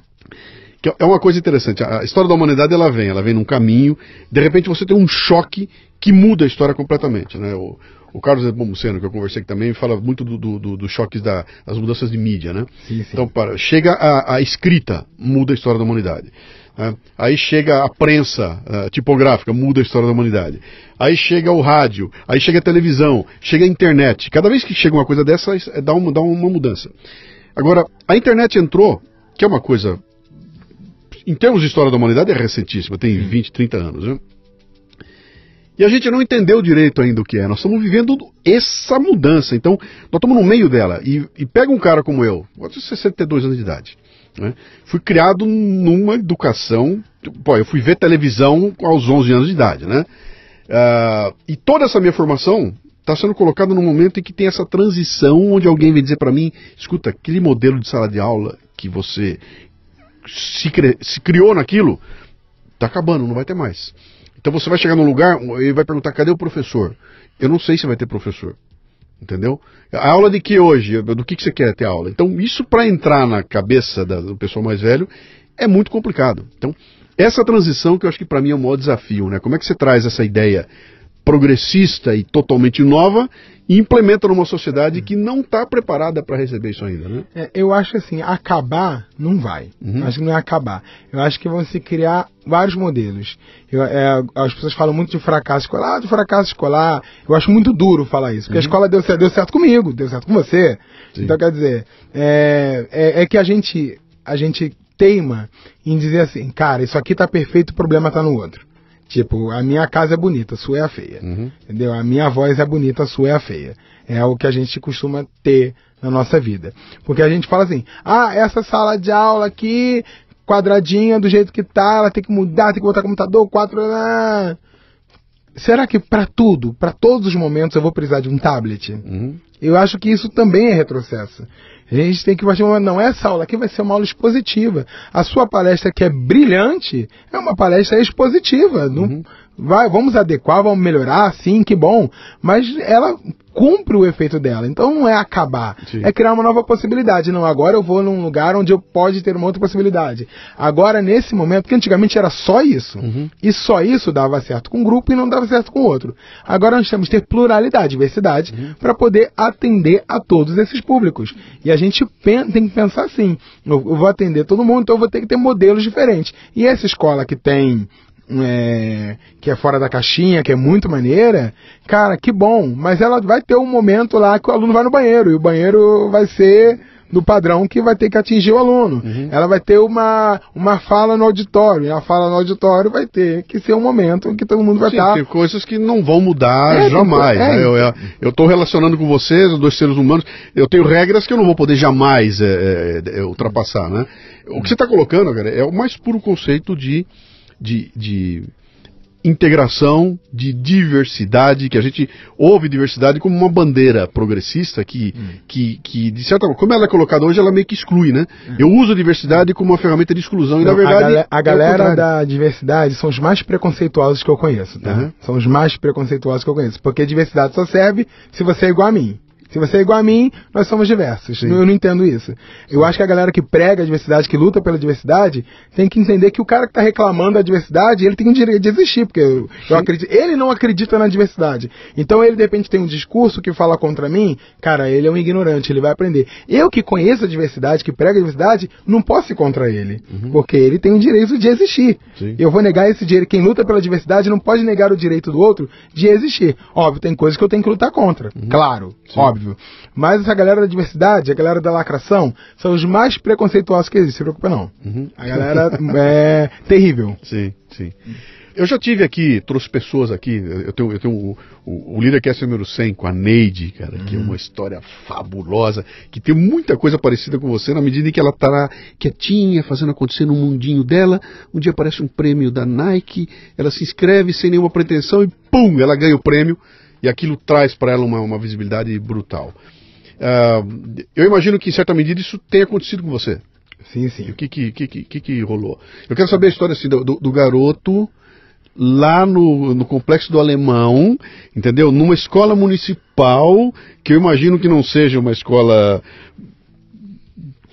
que é uma coisa interessante. A história da humanidade ela vem, ela vem num caminho. De repente você tem um choque que muda a história completamente, né? O, o Carlos Nepomuceno, que eu conversei aqui também, fala muito dos do, do, do choques da, das mudanças de mídia, né? Sim, sim. Então, para, chega a, a, escrita, muda a história da humanidade. Né? Aí chega a prensa uh, tipográfica, muda a história da humanidade. Aí chega o rádio, aí chega a televisão, chega a internet. Cada vez que chega uma coisa dessa, dá uma, dá uma mudança. Agora, a internet entrou, que é uma coisa em termos de história da humanidade, é recentíssima, tem 20, 30 anos. Né? E a gente não entendeu direito ainda o que é. Nós estamos vivendo essa mudança. Então, nós estamos no meio dela. E, e pega um cara como eu, ter 62 anos de idade. Né? Fui criado numa educação. Pô, eu fui ver televisão aos 11 anos de idade. Né? Uh, e toda essa minha formação está sendo colocada num momento em que tem essa transição onde alguém vem dizer para mim: escuta, aquele modelo de sala de aula que você se, se criou naquilo, está acabando, não vai ter mais. Então você vai chegar num lugar e vai perguntar: cadê o professor? Eu não sei se vai ter professor. Entendeu? A aula de que hoje? Do que, que você quer ter aula? Então, isso para entrar na cabeça do pessoal mais velho é muito complicado. Então, essa transição que eu acho que para mim é o maior desafio, né? Como é que você traz essa ideia progressista e totalmente nova e implementa numa sociedade que não está preparada para receber isso ainda, né? É, eu acho assim, acabar não vai. Uhum. Acho que não é acabar. Eu acho que vão se criar vários modelos. Eu, é, as pessoas falam muito de fracasso escolar, de fracasso escolar. Eu acho muito duro falar isso, porque uhum. a escola deu, deu certo comigo, deu certo com você. Sim. Então quer dizer, é, é, é que a gente a gente teima em dizer assim, cara, isso aqui tá perfeito, o problema tá no outro. Tipo, a minha casa é bonita, a sua é a feia. Uhum. Entendeu? A minha voz é bonita, a sua é a feia. É o que a gente costuma ter na nossa vida. Porque a gente fala assim: ah, essa sala de aula aqui, quadradinha do jeito que tá, ela tem que mudar, tem que botar computador, quatro. Ah. Será que para tudo, para todos os momentos, eu vou precisar de um tablet? Uhum. Eu acho que isso também é retrocesso. A gente tem que fazer uma, não, essa aula aqui vai ser uma aula expositiva. A sua palestra que é brilhante é uma palestra expositiva. Não, uhum. Vai, vamos adequar, vamos melhorar, sim, que bom. Mas ela cumpre o efeito dela. Então não é acabar, Sim. é criar uma nova possibilidade. Não, agora eu vou num lugar onde eu pode ter uma outra possibilidade. Agora, nesse momento, porque antigamente era só isso, uhum. e só isso dava certo com um grupo e não dava certo com o outro. Agora nós temos que ter pluralidade, diversidade, uhum. para poder atender a todos esses públicos. E a gente tem que pensar assim: eu vou atender todo mundo, então eu vou ter que ter modelos diferentes. E essa escola que tem é, que é fora da caixinha, que é muito maneira, cara, que bom. Mas ela vai ter um momento lá que o aluno vai no banheiro e o banheiro vai ser do padrão que vai ter que atingir o aluno. Uhum. Ela vai ter uma, uma fala no auditório, e a fala no auditório vai ter que ser um momento em que todo mundo vai Sim, estar... tem coisas que não vão mudar é, jamais. É, né? Eu estou relacionando com vocês, os dois seres humanos, eu tenho regras que eu não vou poder jamais é, é, é ultrapassar, né? O que você está colocando, cara, é o mais puro conceito de, de, de integração, de diversidade, que a gente ouve diversidade como uma bandeira progressista que, hum. que, que, de certa forma, como ela é colocada hoje, ela meio que exclui, né? Hum. Eu uso a diversidade como uma ferramenta de exclusão Não, e, na verdade. A, a galera é da diversidade são os mais preconceituosos que eu conheço, tá? Uhum. São os mais preconceituosos que eu conheço. Porque a diversidade só serve se você é igual a mim. Se você é igual a mim, nós somos diversos. Sim. Eu não entendo isso. Eu acho que a galera que prega a diversidade, que luta pela diversidade, tem que entender que o cara que está reclamando da diversidade, ele tem o direito de existir, porque eu, eu, acredito, ele não acredita na diversidade. Então ele de repente tem um discurso que fala contra mim, cara, ele é um ignorante, ele vai aprender. Eu que conheço a diversidade, que prega a diversidade, não posso ir contra ele, uhum. porque ele tem o direito de existir. Sim. Eu vou negar esse direito. Quem luta pela diversidade não pode negar o direito do outro de existir. Óbvio, tem coisas que eu tenho que lutar contra. Uhum. Claro, Sim. óbvio óbvio. Mas essa galera da diversidade, a galera da lacração, são os mais preconceituosos que existem, se preocupa não. Uhum. A galera é terrível. Sim, sim. Eu já tive aqui, trouxe pessoas aqui, eu tenho, eu tenho o, o, o Leadercast número 100 com a Neide, cara, uhum. que é uma história fabulosa, que tem muita coisa parecida com você, na medida em que ela tá quietinha, fazendo acontecer no mundinho dela, um dia aparece um prêmio da Nike, ela se inscreve sem nenhuma pretensão e pum, ela ganha o prêmio e aquilo traz para ela uma, uma, visibilidade brutal. Uh, eu imagino que em certa medida isso tenha acontecido com você. Sim, sim. o que que, que, que, que, rolou? Eu quero saber a história assim, do, do garoto lá no, no Complexo do Alemão, entendeu? Numa escola municipal, que eu imagino que não seja uma escola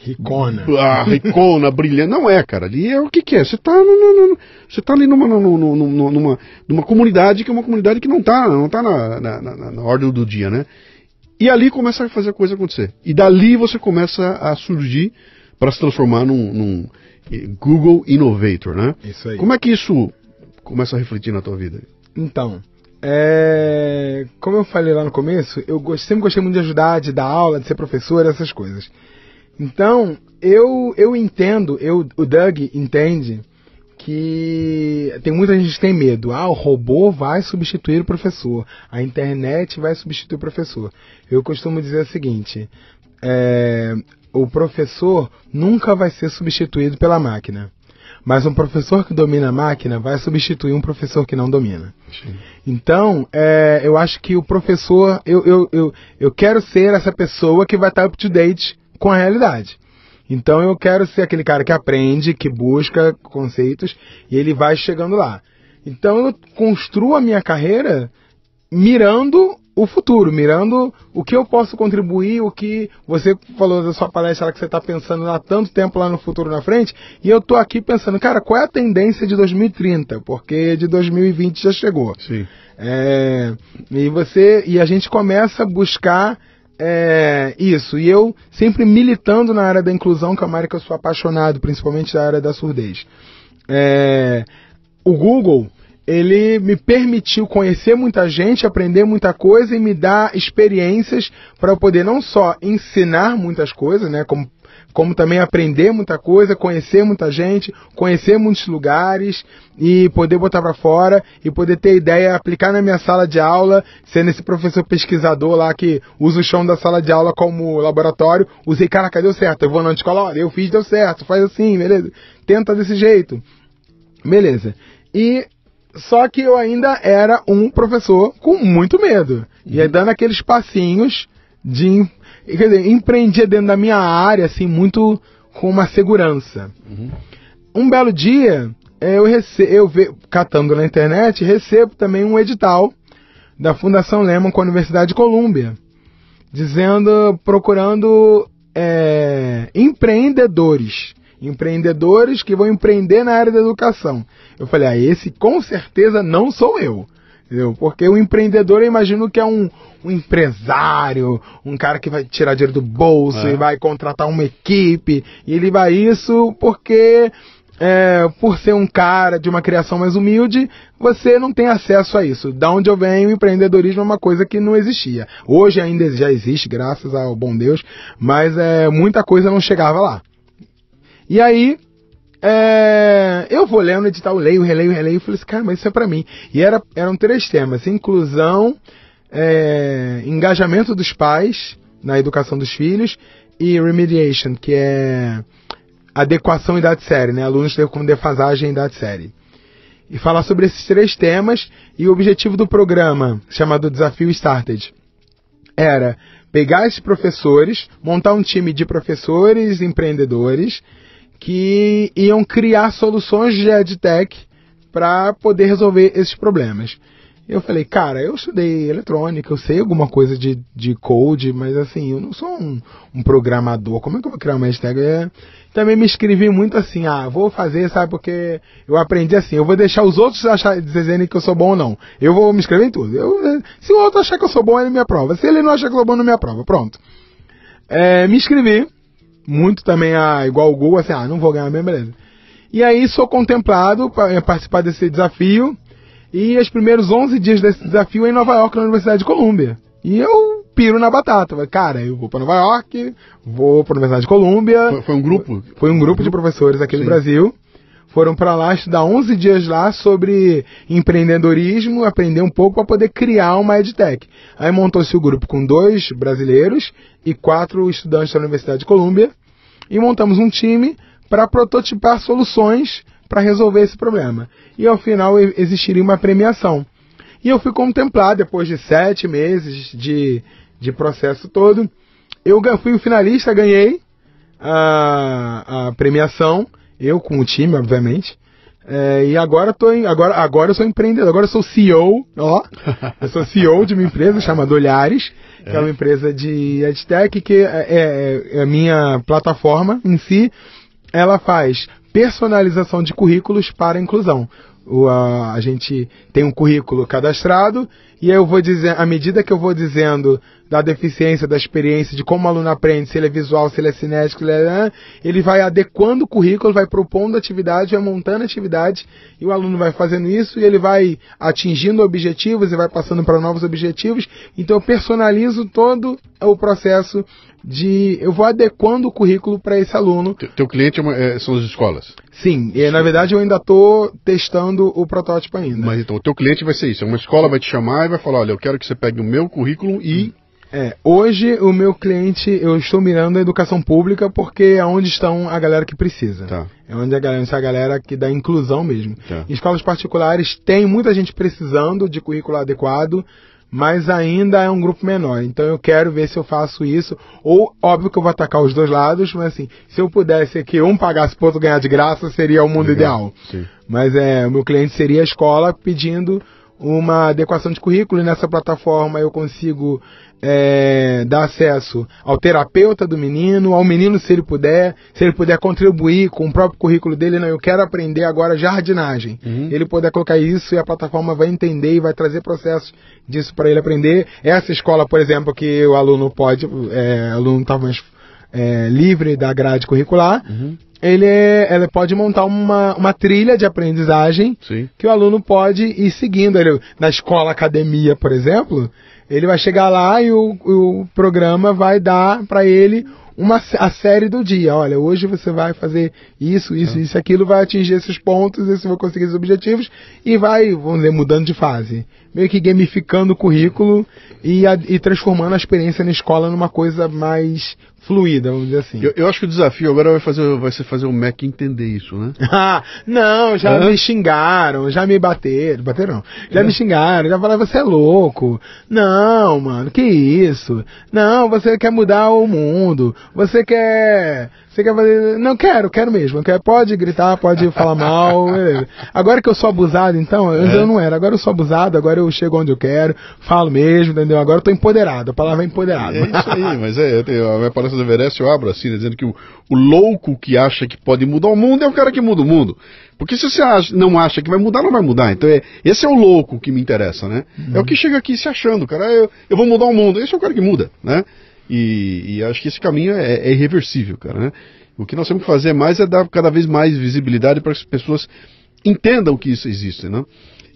Ricona. Ah, ricona, brilhante. Não é, cara. Ali é o que, que é. Você está você tá ali numa, numa, numa, numa comunidade que é uma comunidade que não está não tá na, na, na, na ordem do dia, né? E ali começa a fazer a coisa acontecer. E dali você começa a surgir para se transformar num, num, Google Innovator, né? Isso aí. Como é que isso começa a refletir na tua vida? Então, é... como eu falei lá no começo, eu sempre gostei muito de ajudar, de dar aula, de ser professor, essas coisas. Então, eu, eu entendo, eu, o Doug entende que tem muita gente que tem medo. Ah, o robô vai substituir o professor. A internet vai substituir o professor. Eu costumo dizer o seguinte: é, o professor nunca vai ser substituído pela máquina. Mas um professor que domina a máquina vai substituir um professor que não domina. Sim. Então, é, eu acho que o professor, eu, eu, eu, eu quero ser essa pessoa que vai estar up to date com a realidade. Então eu quero ser aquele cara que aprende, que busca conceitos e ele vai chegando lá. Então eu construo a minha carreira mirando o futuro, mirando o que eu posso contribuir, o que você falou da sua palestra que você está pensando há tanto tempo lá no futuro na frente, e eu estou aqui pensando, cara, qual é a tendência de 2030? Porque de 2020 já chegou. Sim. É, e você e a gente começa a buscar é, isso, e eu sempre militando na área da inclusão, que é uma área que eu sou apaixonado, principalmente da área da surdez. É, o Google, ele me permitiu conhecer muita gente, aprender muita coisa e me dar experiências para eu poder não só ensinar muitas coisas, né, como como também aprender muita coisa, conhecer muita gente, conhecer muitos lugares e poder botar para fora e poder ter ideia, aplicar na minha sala de aula, sendo esse professor pesquisador lá que usa o chão da sala de aula como laboratório, usei, caraca, deu certo, eu vou na escola, olha, eu fiz, deu certo, faz assim, beleza, tenta desse jeito, beleza. E só que eu ainda era um professor com muito medo. E aí dando aqueles passinhos de quer dizer, empreendia dentro da minha área, assim, muito com uma segurança. Uhum. Um belo dia, eu, rece eu ve catando na internet, recebo também um edital da Fundação Lehman com a Universidade de Colômbia, dizendo, procurando é, empreendedores. Empreendedores que vão empreender na área da educação. Eu falei, ah, esse com certeza não sou eu. Entendeu? Porque o empreendedor, eu imagino que é um, um empresário, um cara que vai tirar dinheiro do bolso é. e vai contratar uma equipe. E ele vai isso porque é, por ser um cara de uma criação mais humilde, você não tem acesso a isso. Da onde eu venho, o empreendedorismo é uma coisa que não existia. Hoje ainda já existe, graças ao bom Deus, mas é, muita coisa não chegava lá. E aí, é, eu vou lendo o edital, leio, releio, releio, e falei assim, cara, mas isso é para mim. E era, eram três temas: inclusão, é, engajamento dos pais na educação dos filhos e remediation, que é adequação idade série, né? Alunos com defasagem em idade série. E falar sobre esses três temas e o objetivo do programa, chamado Desafio Started, era pegar esses professores, montar um time de professores empreendedores que iam criar soluções de EdTech para poder resolver esses problemas. Eu falei, cara, eu estudei eletrônica, eu sei alguma coisa de, de code, mas assim, eu não sou um, um programador. Como é que eu vou criar uma hashtag? É, também me inscrevi muito assim, ah, vou fazer, sabe, porque eu aprendi assim, eu vou deixar os outros achar, dizerem que eu sou bom ou não. Eu vou me inscrever em tudo. Eu, se o outro achar que eu sou bom, ele me aprova. Se ele não achar que eu sou bom, não me aprova. Pronto. É, me inscrevi, muito também, ah, igual o Google, assim, ah, não vou ganhar mesmo, beleza. E aí sou contemplado para participar desse desafio e os primeiros 11 dias desse desafio é em Nova York, na Universidade de Colômbia. E eu piro na batata. Cara, eu vou para Nova York, vou para a Universidade de Colômbia. Foi, foi, um grupo? Foi um grupo de professores aqui Sim. do Brasil. Foram para lá estudar 11 dias lá sobre empreendedorismo, aprender um pouco para poder criar uma EdTech. Aí montou-se o grupo com dois brasileiros e quatro estudantes da Universidade de Colômbia e montamos um time para prototipar soluções para resolver esse problema. E ao final existiria uma premiação. E eu fui contemplado depois de sete meses de, de processo todo. Eu fui o finalista, ganhei a, a premiação, eu com o time, obviamente. É, e agora, tô em, agora, agora eu sou empreendedor, agora eu sou CEO, ó. Eu sou CEO de uma empresa chamada Olhares, que é, é uma empresa de EdTech, que é, é, é a minha plataforma em si. Ela faz personalização de currículos para inclusão. O, a, a, gente tem um currículo cadastrado e eu vou dizer, à medida que eu vou dizendo da deficiência, da experiência, de como o aluno aprende, se ele é visual, se ele é cinético, ele, é, ele vai adequando o currículo, vai propondo atividade, vai montando atividade e o aluno vai fazendo isso e ele vai atingindo objetivos e vai passando para novos objetivos. Então eu personalizo todo o processo de eu vou adequando o currículo para esse aluno. Teu cliente é uma, é, são as escolas? Sim, e na verdade eu ainda estou testando o protótipo ainda. Mas então o teu cliente vai ser isso, uma escola vai te chamar e vai falar, olha, eu quero que você pegue o meu currículo e é, hoje o meu cliente, eu estou mirando a educação pública porque é onde estão a galera que precisa. Tá. É onde a galera, a galera que dá inclusão mesmo. Tá. Em escolas particulares tem muita gente precisando de currículo adequado, mas ainda é um grupo menor. Então eu quero ver se eu faço isso. Ou, óbvio que eu vou atacar os dois lados, mas assim, se eu pudesse que um pagasse para outro ganhar de graça, seria o mundo Legal. ideal. Sim. Mas é, o meu cliente seria a escola pedindo uma adequação de currículo e nessa plataforma eu consigo é, dar acesso ao terapeuta do menino, ao menino se ele puder, se ele puder contribuir com o próprio currículo dele, não, eu quero aprender agora jardinagem. Uhum. Ele puder colocar isso e a plataforma vai entender e vai trazer processos disso para ele aprender. Essa escola, por exemplo, que o aluno pode, é, o aluno está mais é, livre da grade curricular, uhum ele, ele pode montar uma, uma trilha de aprendizagem Sim. que o aluno pode ir seguindo. Ele, na escola, academia, por exemplo, ele vai chegar lá e o, o programa vai dar para ele uma, a série do dia. Olha, hoje você vai fazer isso, isso, é. isso, aquilo, vai atingir esses pontos, esse vai conseguir esses objetivos e vai, vamos dizer, mudando de fase. Meio que gamificando o currículo e, a, e transformando a experiência na escola numa coisa mais fluida, vamos dizer assim. Eu, eu, acho que o desafio agora vai, fazer, vai ser fazer o Mac entender isso, né? ah, não, já me xingaram, já me bateram, bateram já é. me xingaram, já falaram, você é louco. Não, mano, que isso? Não, você quer mudar o mundo, você quer você quer fazer. Não quero, quero mesmo. Quero, pode gritar, pode falar mal. Agora que eu sou abusado, então, antes é. eu não era. Agora eu sou abusado, agora eu chego onde eu quero, falo mesmo, entendeu? Agora eu tô empoderado. A palavra é empoderado. É isso aí, mas é, a minha palestra do Everest eu abro assim, né, dizendo que o, o louco que acha que pode mudar o mundo é o cara que muda o mundo. Porque se você acha, não acha que vai mudar, não vai mudar. Então é, esse é o louco que me interessa, né? Uhum. É o que chega aqui se achando, cara, eu, eu vou mudar o mundo. Esse é o cara que muda, né? E, e, acho que esse caminho é, é irreversível, cara, né? O que nós temos que fazer mais é dar cada vez mais visibilidade para que as pessoas entendam que isso existe, né?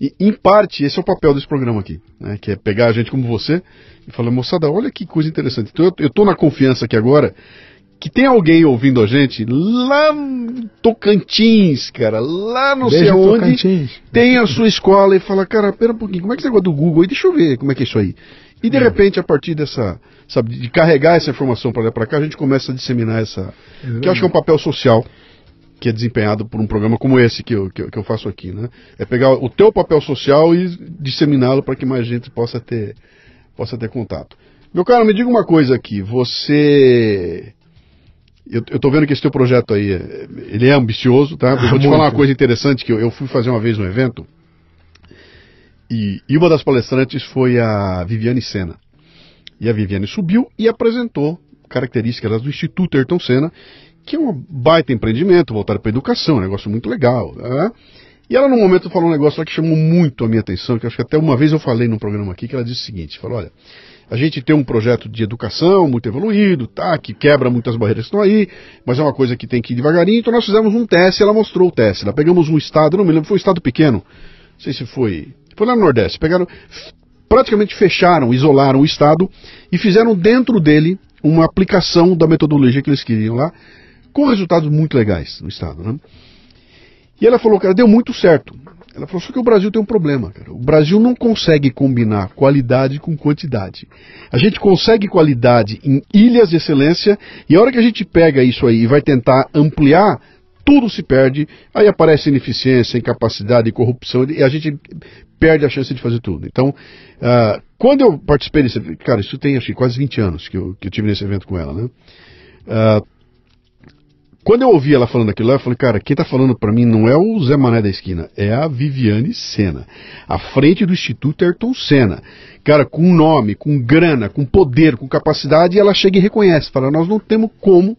E, em parte, esse é o papel desse programa aqui, né? que é pegar a gente como você e falar, moçada, olha que coisa interessante. Então, eu estou na confiança aqui agora que tem alguém ouvindo a gente lá no Tocantins, cara, lá não Beijo sei onde, Tocantins. tem a sua escola e fala, cara, pera um pouquinho, como é que é esse negócio do Google aí? Deixa eu ver como é que é isso aí. E de repente, a partir dessa, sabe, de carregar essa informação para lá para cá, a gente começa a disseminar essa, que eu acho que é um papel social que é desempenhado por um programa como esse que eu, que eu, que eu faço aqui, né? É pegar o teu papel social e disseminá-lo para que mais gente possa ter, possa ter contato. Meu caro, me diga uma coisa aqui, você... Eu, eu tô vendo que esse teu projeto aí, é- ele é ambicioso, tá? Eu vou te falar uma coisa interessante, que eu, eu fui fazer uma vez um evento, e, e uma das palestrantes foi a Viviane Sena. E a Viviane subiu e apresentou características do Instituto Ayrton Senna, que é um baita empreendimento voltado para a educação, um negócio muito legal. né? E ela, no momento, falou um negócio que chamou muito a minha atenção, que acho que até uma vez eu falei num programa aqui, que ela disse o seguinte, falou, olha, a gente tem um projeto de educação muito evoluído, tá, que quebra muitas barreiras que estão aí, mas é uma coisa que tem que ir devagarinho, então nós fizemos um teste, ela mostrou o teste, nós pegamos um estado, não me lembro, foi um estado pequeno, não sei se foi, foi lá no Nordeste, pegaram, praticamente fecharam, isolaram o estado e fizeram dentro dele uma aplicação da metodologia que eles queriam lá, com resultados muito legais no estado, né? E ela falou, cara, deu muito certo. Ela falou, só que o Brasil tem um problema, cara. O Brasil não consegue combinar qualidade com quantidade. A gente consegue qualidade em ilhas de excelência e a hora que a gente pega isso aí e vai tentar ampliar, tudo se perde, aí aparece ineficiência, incapacidade, corrupção e a gente perde a chance de fazer tudo. Então, ah, quando eu participei desse evento, cara, isso tem acho que quase 20 anos que eu, que eu tive nesse evento com ela, né? Ah, quando eu ouvi ela falando aquilo lá, eu falei, cara, quem tá falando para mim não é o Zé Mané da esquina, é a Viviane Sena, à frente do Instituto Ayrton Senna. Cara, com nome, com grana, com poder, com capacidade, e ela chega e reconhece, fala, nós não temos como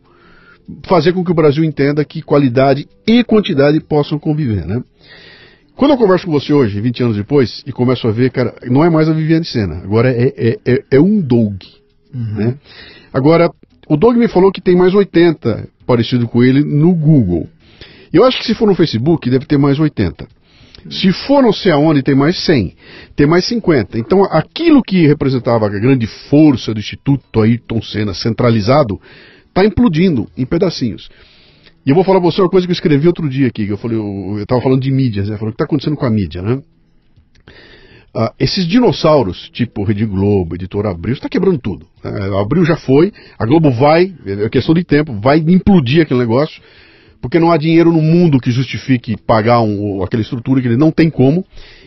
fazer com que o Brasil entenda que qualidade e quantidade possam conviver, né? Quando eu converso com você hoje, 20 anos depois, e começo a ver, cara, não é mais a Viviane Sena, agora é, é, é, é um Doug, né? Agora, o Doug me falou que tem mais 80 parecido com ele no Google. Eu acho que se for no Facebook, deve ter mais 80. Se for não sei aonde, tem mais 100. Tem mais 50. Então, aquilo que representava a grande força do Instituto Ayrton Senna centralizado, está implodindo em pedacinhos. E eu vou falar pra você uma coisa que eu escrevi outro dia aqui, que eu falei, eu estava falando de mídias, né? Falando o que está acontecendo com a mídia, né? Ah, esses dinossauros, tipo Rede Globo, Editora Abril, está quebrando tudo. né? A Abril já foi, a Globo vai, é questão de tempo, vai implodir aquele negócio, porque não há dinheiro no mundo que justifique pagar um, aquela estrutura que ele não tem como.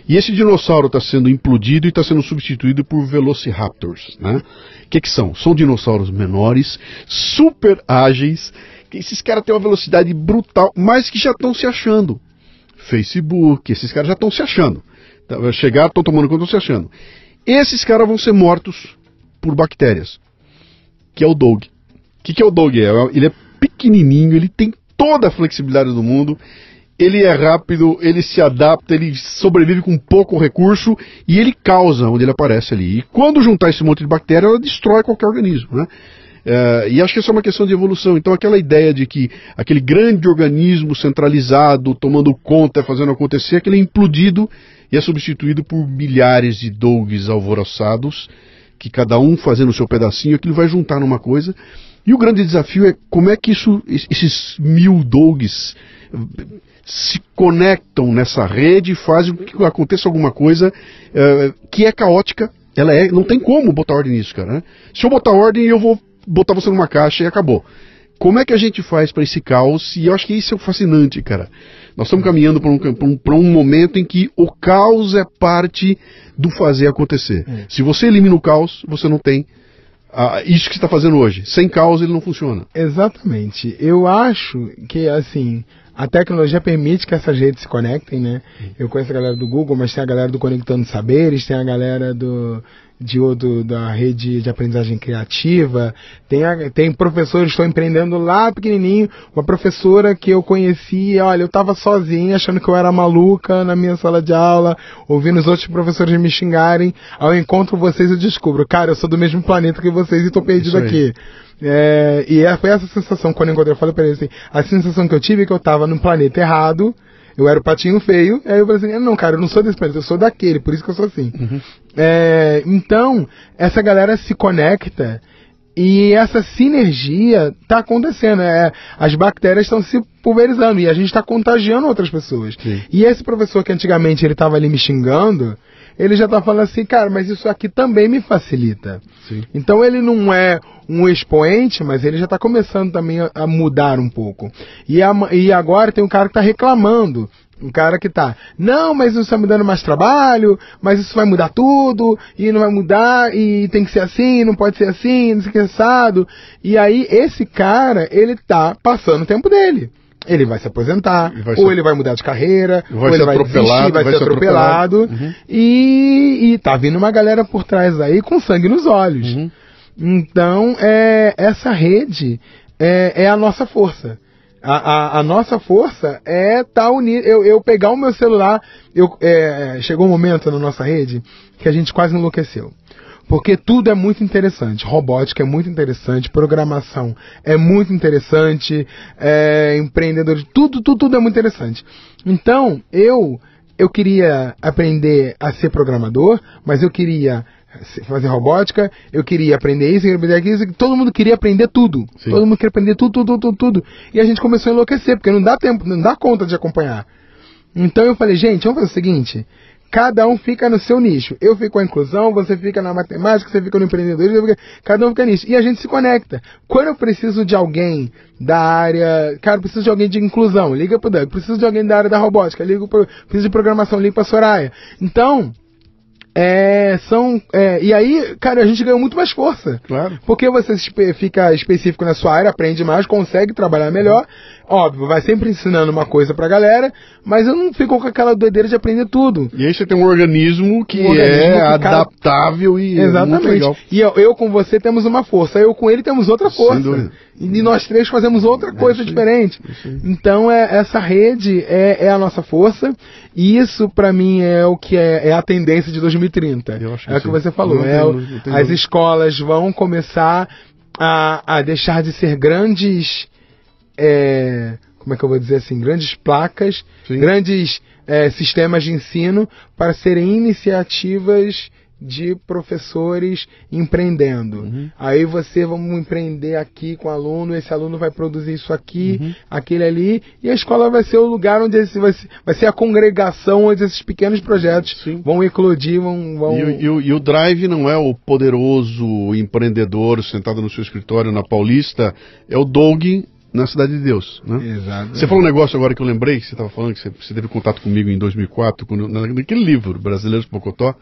E esse dinossauro está sendo implodido e está sendo substituído por Velociraptors. Né? O que, que são? São dinossauros menores, super ágeis, esses caras têm uma velocidade brutal, mas que já estão se achando. Facebook, esses caras já estão se achando. Tá, Chegaram, estão tomando conta, estão se achando. Esses caras vão ser mortos por bactérias, que é o Dog. O que, que é o Dog? É, Ele é pequenininho, ele tem toda a flexibilidade do mundo, ele é rápido, ele se adapta, ele sobrevive com pouco recurso e ele causa onde ele aparece ali. E quando juntar esse monte de bactéria, ela destrói qualquer organismo, né? É, e acho que isso é uma questão de evolução. Então, aquela ideia de que aquele grande organismo centralizado, tomando conta, fazendo acontecer, aquele é implodido e é substituído por milhares de dogs alvoroçados, que cada um fazendo o seu pedacinho, aquilo vai juntar numa coisa. E o grande desafio é como é que isso, esses mil dogs se conectam nessa rede e fazem com que aconteça alguma coisa eh, que é caótica. Ela é, não tem como botar ordem nisso, cara. né? Se eu botar ordem, eu vou botar você numa caixa e acabou. Como é que a gente faz para esse caos? E eu acho que isso é fascinante, cara. Nós estamos caminhando para um, um, um momento em que o caos é parte do fazer acontecer. Se você elimina o caos, você não tem ah, isso que você está fazendo hoje. Sem caos ele não funciona. Exatamente. Eu acho que, assim, a tecnologia permite que essas redes se conectem, né? Eu conheço a galera do Google, mas tem a galera do Conectando Saberes, tem a galera do de outro da rede de aprendizagem criativa, tem, a- tem professores que estão empreendendo lá pequenininho, uma professora que eu conheci, olha, eu tava sozinha achando que eu era maluca na minha sala de aula, ouvindo os outros professores me xingarem, ao encontro vocês eu descubro, cara, eu sou do mesmo planeta que vocês e tô perdido aqui. É, e é- foi essa sensação, quando eu encontrei, eu falei pra ele assim, a sensação que eu tive é que eu tava no planeta errado, eu era o patinho feio, aí eu falei assim, não, cara, eu não sou desse planeta, eu sou daquele, por isso que eu sou assim. É, então, essa galera se conecta e essa sinergia tá acontecendo. É, as bactérias estão se pulverizando e a gente está contagiando outras pessoas. Sim. E esse professor que antigamente ele tava ali me xingando, ele já tá falando assim, cara, mas isso aqui também me facilita. Sim. Então ele não é um expoente, mas ele já está começando também a, mudar um pouco. E, a- e agora tem um cara que está reclamando. Um cara que tá, não, mas isso está me dando mais trabalho, mas isso vai mudar tudo, e não vai mudar, e tem que ser assim, não pode ser assim, não sei o que assado. E aí, esse cara, ele tá passando o tempo dele. Ele vai se aposentar, vai ou ser- ele vai mudar de carreira, Vai ou ser ele vai atropelado, desistir, vai, vai ser atropelado. atropelado. Uhum. E, e tá vindo uma galera por trás aí com sangue nos olhos. Uhum. Então, é, essa rede é, é a nossa força. A, a, a nossa força é estar unido. Eu, eu pegar o meu celular. Eu, é, chegou um momento na nossa rede que a gente quase enlouqueceu. Porque tudo é muito interessante. Robótica é muito interessante, programação é muito interessante, é, empreendedor, tudo, tudo, tudo é muito interessante. Então, eu eu queria aprender a ser programador, mas eu queria fazer robótica, eu queria aprender isso, eu queria aprender aquilo, todo mundo queria aprender tudo. Sim. Todo mundo queria aprender tudo, tudo, tudo, tudo, tudo. E a gente começou a enlouquecer, porque não dá tempo, não dá conta de acompanhar. Então eu falei, gente, vamos fazer o seguinte: cada um fica no seu nicho. Eu fico com a inclusão, você fica na matemática, você fica no empreendedorismo, eu fico- cada um fica nisso. E a gente se conecta. Quando eu preciso de alguém da área, cara, eu preciso de alguém de inclusão, liga pro Doug. Preciso de alguém da área da robótica, liga pro, preciso de programação, liga pra Soraya. Então, é, são, é, e aí, cara, a gente ganhou muito mais força. Claro. Porque você fica específico na sua área, aprende mais, consegue trabalhar melhor. Óbvio, vai sempre ensinando uma coisa pra galera, mas eu não fico com aquela doideira de aprender tudo. E aí você tem um organismo que Um organismo é que adaptável e é Exatamente. legal. E eu, eu com você temos uma força, eu com ele temos outra força. E nós três fazemos outra coisa isso aí, diferente. aí. Então é, essa rede é, é a nossa força. E isso pra mim é o que é, é a tendência de 2030. Eu acho que é o que você falou. Não é não as escolas vão começar a, a deixar de ser grandes. É, como é que eu vou dizer assim? Grandes placas, Sim. grandes é, sistemas de ensino para serem iniciativas de professores empreendendo. Uhum. Aí você vamos empreender aqui com o aluno, esse aluno vai produzir isso aqui, Uhum. aquele ali, e a escola vai ser o lugar onde esse, vai, ser, vai ser a congregação onde esses pequenos projetos Sim. vão eclodir, vão. vão... E, o- e e o Drive não é o poderoso empreendedor sentado no seu escritório na Paulista, é o Doug na Cidade de Deus. Né? Exato. Você falou um negócio agora que eu lembrei, que você estava falando, que você, você teve contato comigo em 2004, quando, na- naquele livro, Brasileiros Pocotó.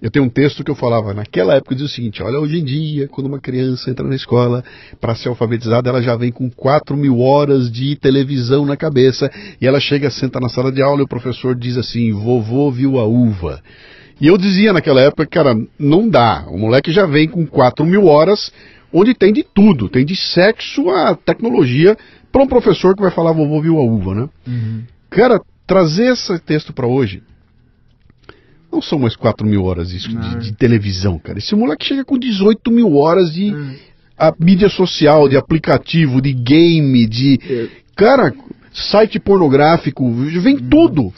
Eu tenho um texto que eu falava, naquela época, dizia o seguinte: olha, hoje em dia, quando uma criança entra na escola para ser alfabetizada, ela já vem com 4 mil horas de televisão na cabeça, e ela chega, senta na sala de aula e o professor diz assim: vovô viu a uva. E eu dizia naquela época, cara, não dá. O moleque já vem com 4 mil horas, onde tem de tudo, tem de sexo a tecnologia, para um professor que vai falar vovô viu a uva, né? Uhum. Cara, trazer esse texto para hoje não são mais 4 mil horas isso, de, de televisão, cara. Esse moleque chega com 18 mil horas de Hum. a mídia social, de aplicativo, de game, de. Cara, site pornográfico, vem tudo.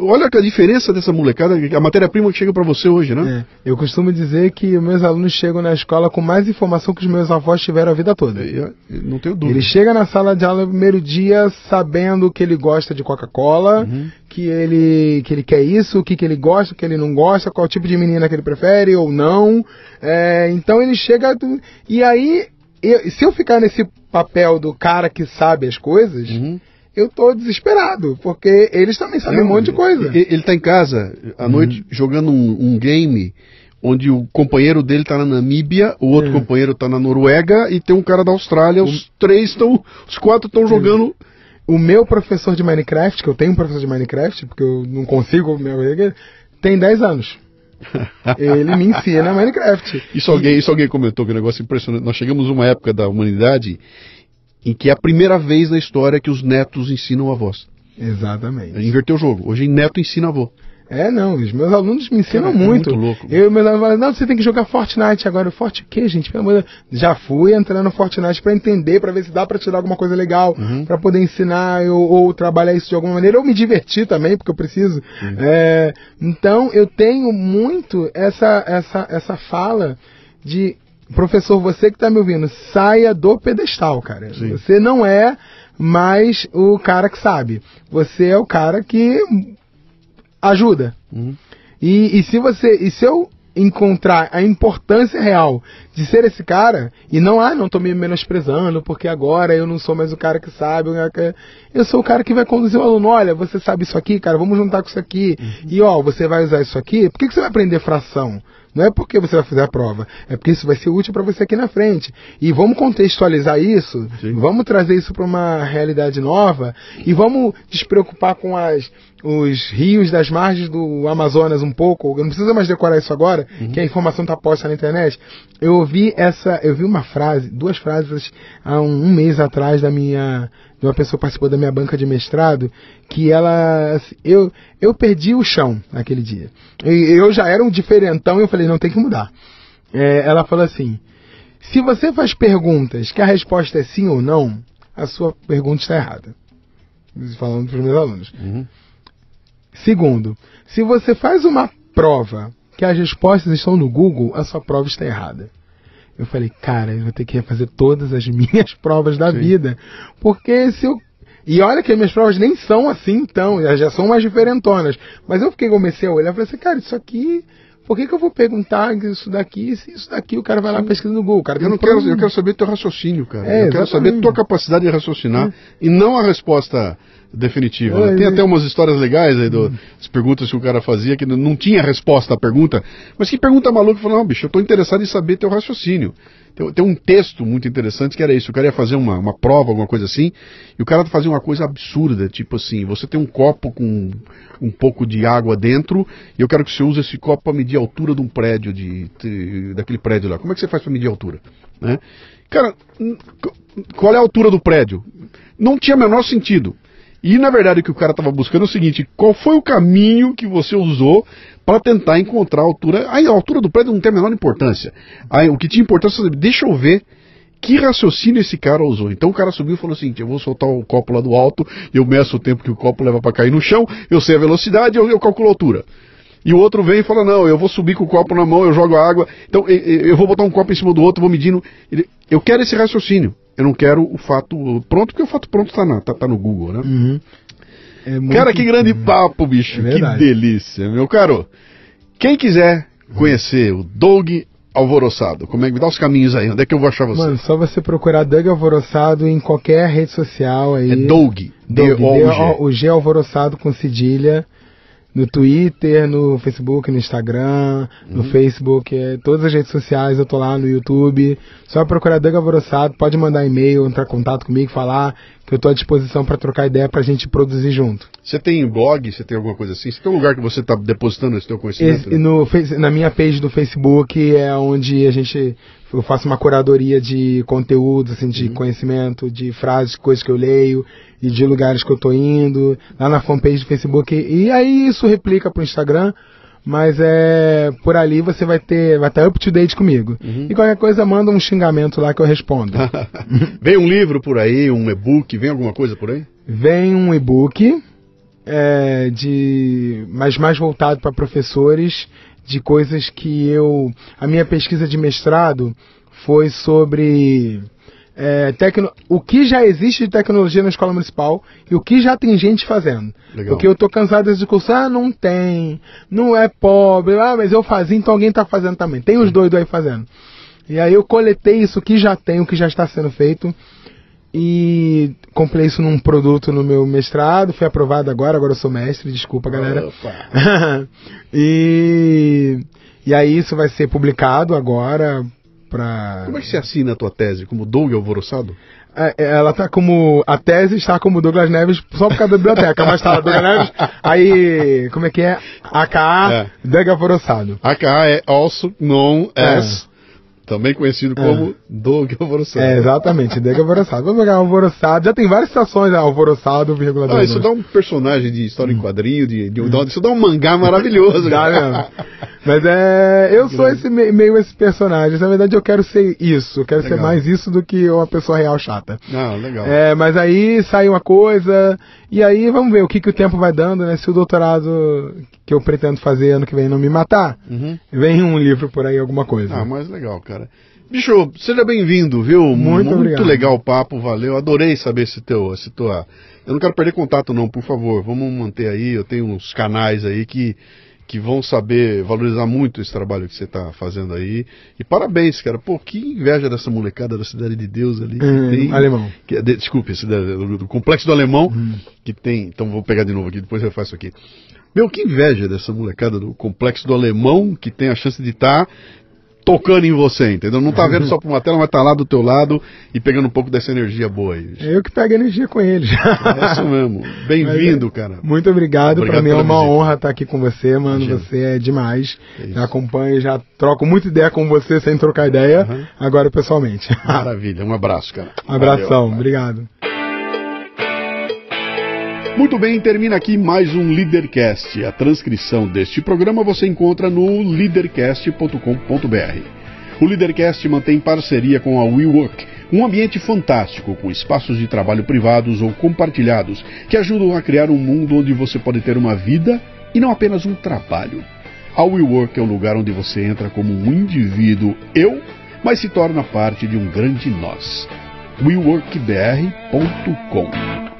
Olha a diferença dessa molecada, a matéria-prima que chega para você hoje, né? É, eu costumo dizer que meus alunos chegam na escola com mais informação que os meus avós tiveram a vida toda. Eu- eu não tenho dúvida. Ele chega na sala de aula no primeiro dia sabendo que ele gosta de Coca-Cola, Uhum. que, ele, que ele quer isso, o que, que ele gosta, o que ele não gosta, qual tipo de menina que ele prefere ou não. É, então ele chega. do- E aí, eu- se eu ficar nesse papel do cara que sabe as coisas, Uhum. Eu tô desesperado, porque eles também sabem um monte de coisa. Ele, tá em casa à noite jogando um, um game onde o companheiro dele tá na Namíbia, o outro companheiro tá na Noruega e tem um cara da Austrália. Os três estão, os quatro estão jogando. O meu professor de Minecraft, que eu tenho um professor de Minecraft, porque eu não consigo, meu, tem 10 anos. Ele me ensina Minecraft. Isso alguém, isso alguém comentou que é um negócio impressionante. Nós chegamos numa época da humanidade em que é a primeira vez na história que os netos ensinam avós. Exatamente. Inverteu o jogo. Hoje neto ensina avô. É, não, os meus alunos me ensinam é muito. muito louco. Eu, meus alunos falam, não, você tem que jogar Fortnite agora. Forte o quê, gente? Pelo amor de Deus. Já fui entrando no Fortnite pra entender, pra ver se dá pra tirar alguma coisa legal, Uhum. pra poder ensinar eu, ou trabalhar isso de alguma maneira, ou me divertir também, porque eu preciso. É, então, eu tenho muito essa, essa, essa fala de professor, você que tá me ouvindo, saia do pedestal, cara. Sim. Você não é mais o cara que sabe. Você é o cara que ajuda. Uhum. E, e se você, e se eu encontrar a importância real de ser esse cara e não ah não tô me menosprezando porque agora eu não sou mais o cara que sabe eu- eu sou o cara que vai conduzir o aluno olha você sabe isso aqui cara vamos juntar com isso aqui e ó você vai usar isso aqui por que, que você vai aprender fração não é porque você vai fazer a prova, é porque isso vai ser útil para você aqui na frente. E vamos contextualizar isso, Sim. vamos trazer isso para uma realidade nova e vamos despreocupar com as, os rios das margens do Amazonas um pouco. Eu não precisa mais decorar isso agora, que a informação está posta na internet. Eu ouvi essa, eu vi uma frase, duas frases há um, um mês atrás da minha de uma pessoa que participou da minha banca de mestrado, que ela. assim, Eu, eu perdi o chão naquele dia. E eu já era um diferentão e eu falei, não, tem que mudar. É, ela falou assim: se você faz perguntas que a resposta é sim ou não, a sua pergunta está errada. Falando para os meus alunos. Uhum. Segundo, se você faz uma prova que as respostas estão no Google, a sua prova está errada. Eu falei, cara, eu vou ter que refazer todas as minhas provas da Sim. vida. Porque se eu. E olha que as minhas provas nem são assim, então, elas já são mais diferentonas. Mas eu fiquei comecei a olhar e falei assim, cara, isso aqui. Por que, que eu vou perguntar isso daqui, se isso daqui o cara vai lá pesquisa no Google? Cara Eu não quero, eu quero saber teu raciocínio, cara. É, eu quero saber exatamente. tua capacidade de raciocinar e não a resposta definitiva. É, né? Tem é. até umas histórias legais aí do- das perguntas que o cara fazia que não- não tinha resposta à pergunta, mas que pergunta maluca, falou, não, bicho, eu estou interessado em saber teu raciocínio. Tem, tem um texto muito interessante que era isso, o cara ia fazer uma, uma prova, alguma coisa assim, e o cara fazia uma coisa absurda, tipo assim, você tem um copo com um pouco de água dentro, e eu quero que você use esse copo para medir a altura de um prédio, de, de- daquele prédio lá. Como é que você faz para medir a altura? Né? Cara, qu- qual é a altura do prédio? Não tinha o menor sentido. E na verdade o que o cara estava buscando é o seguinte: qual foi o caminho que você usou para tentar encontrar a altura? A altura do prédio não tem a menor importância. Aí, o que tinha importância é deixa eu ver que raciocínio esse cara usou. Então o cara subiu e falou assim: eu vou soltar o copo lá do alto, eu meço o tempo que o copo leva para cair no chão, eu sei a velocidade, eu, eu calculo a altura. E o outro vem e fala: Não, eu vou subir com o copo na mão, eu jogo a água, então e- e- eu vou botar um copo em cima do outro, vou medindo. Eu quero esse raciocínio. Eu não quero o fato pronto, porque o fato pronto está tá, tá no Google, né? Uhum. É muito- Cara, que grande papo, bicho. É que delícia, meu caro. Quem quiser conhecer o Doug Alvoroçado, como é que me dá os caminhos aí? Onde é que eu vou achar você? Mano, só você procurar Doug Alvoroçado em qualquer rede social aí. é Doug. Doug, D-O-U-G. o G Alvoroçado com cedilha. No Twitter, no Facebook, no Instagram, no Uhum. Facebook, é, todas as redes sociais, eu tô lá no YouTube. Só procurar Doug Alvoroçado, pode mandar e-mail, entrar em contato comigo, falar que eu tô à disposição para trocar ideia pra gente produzir junto. Você tem blog? Você tem alguma coisa assim? Você tem um lugar que você está depositando esse teu conhecimento? Esse- no, Face- na minha page do Facebook é onde a gente eu faço uma curadoria de conteúdos, assim, Uhum. de conhecimento, de frases, coisas que eu leio e de lugares que eu tô indo, lá na fanpage do Facebook. E aí isso replica pro Instagram, mas é por ali você vai ter, vai estar up to date comigo. Uhum. E qualquer coisa manda um xingamento lá que eu respondo. vem um livro por aí, um e-book, vem alguma coisa por aí? Vem um e-book é, de mas mais voltado para professores de coisas que eu a minha pesquisa de mestrado foi sobre é, tecno, o que já existe de tecnologia na escola municipal e o que já tem gente fazendo. Legal. Porque eu tô cansado desse discurso, ah, não tem, não é pobre, ah, mas eu fazia, então alguém tá fazendo também. Tem os doidos aí fazendo. E aí eu coletei isso que já tem, o que já está sendo feito e comprei isso num produto no meu mestrado, fui aprovado agora, agora eu sou mestre, desculpa galera. E, e aí isso vai ser publicado agora pra... Como é que você assina a tua tese? Como Doug Alvoroçado? É, é, Ela tá como. A tese está como Douglas Neves só por causa da biblioteca, mas tá lá Douglas Neves. Aí, como é que é? AKA É. Doug Alvoroçado. AKA é also known as Também conhecido como Doug Alvoroçado. É, exatamente, Doug Alvoroçado. Vamos pegar Alvoroçado. Já tem várias estações, né? Alvoroçado, vírgula ah, Isso dá um personagem de história em quadrinho, de, de, de, isso dá um mangá maravilhoso. dá mesmo. Mas é. Eu sou esse meio esse personagem. Na verdade, eu quero ser isso. Eu quero legal. ser mais isso do que uma pessoa real chata. Não, legal. É, mas aí sai uma coisa. E aí vamos ver o que, que o tempo vai dando, né? Se o doutorado que eu pretendo fazer ano que vem não me matar, uhum. vem um livro por aí, alguma coisa. Ah, mas legal, cara. Bicho, seja bem-vindo, viu? Muito, Muito obrigado. legal o papo, valeu. Adorei saber esse teu, esse tua. Eu não quero perder contato, não, por favor. Vamos manter aí. Eu tenho uns canais aí que que vão saber valorizar muito esse trabalho que você está fazendo aí. E parabéns, cara. Pô, que inveja dessa molecada da Cidade de Deus ali. Hum, tem, alemão. Que, de, desculpe, cidade, do, do, Complexo do Alemão, hum. que tem. Então vou pegar de novo aqui, depois eu faço aqui. Meu, que inveja dessa molecada do Complexo do Alemão, que tem a chance de estar tá tocando em você, entendeu? Não tá vendo só por uma tela, mas tá lá do teu lado e pegando um pouco dessa energia boa aí. É eu que pego energia com ele. É isso mesmo. Bem-vindo, é, cara. Muito obrigado. obrigado pra mim é uma visita. honra estar aqui com você, mano. Imagina. Você é demais. É já acompanho, já troco muita ideia com você sem trocar ideia. Uhum. Agora pessoalmente. Maravilha. Um abraço, cara. Um abração. Valeu, obrigado. Muito bem, termina aqui mais um Leadercast. A transcrição deste programa você encontra no leadercast.com.br. O Leadercast mantém parceria com a WeWork, um ambiente fantástico com espaços de trabalho privados ou compartilhados que ajudam a criar um mundo onde você pode ter uma vida e não apenas um trabalho. A WeWork é um lugar onde você entra como um indivíduo eu, mas se torna parte de um grande nós. WeWorkBR.com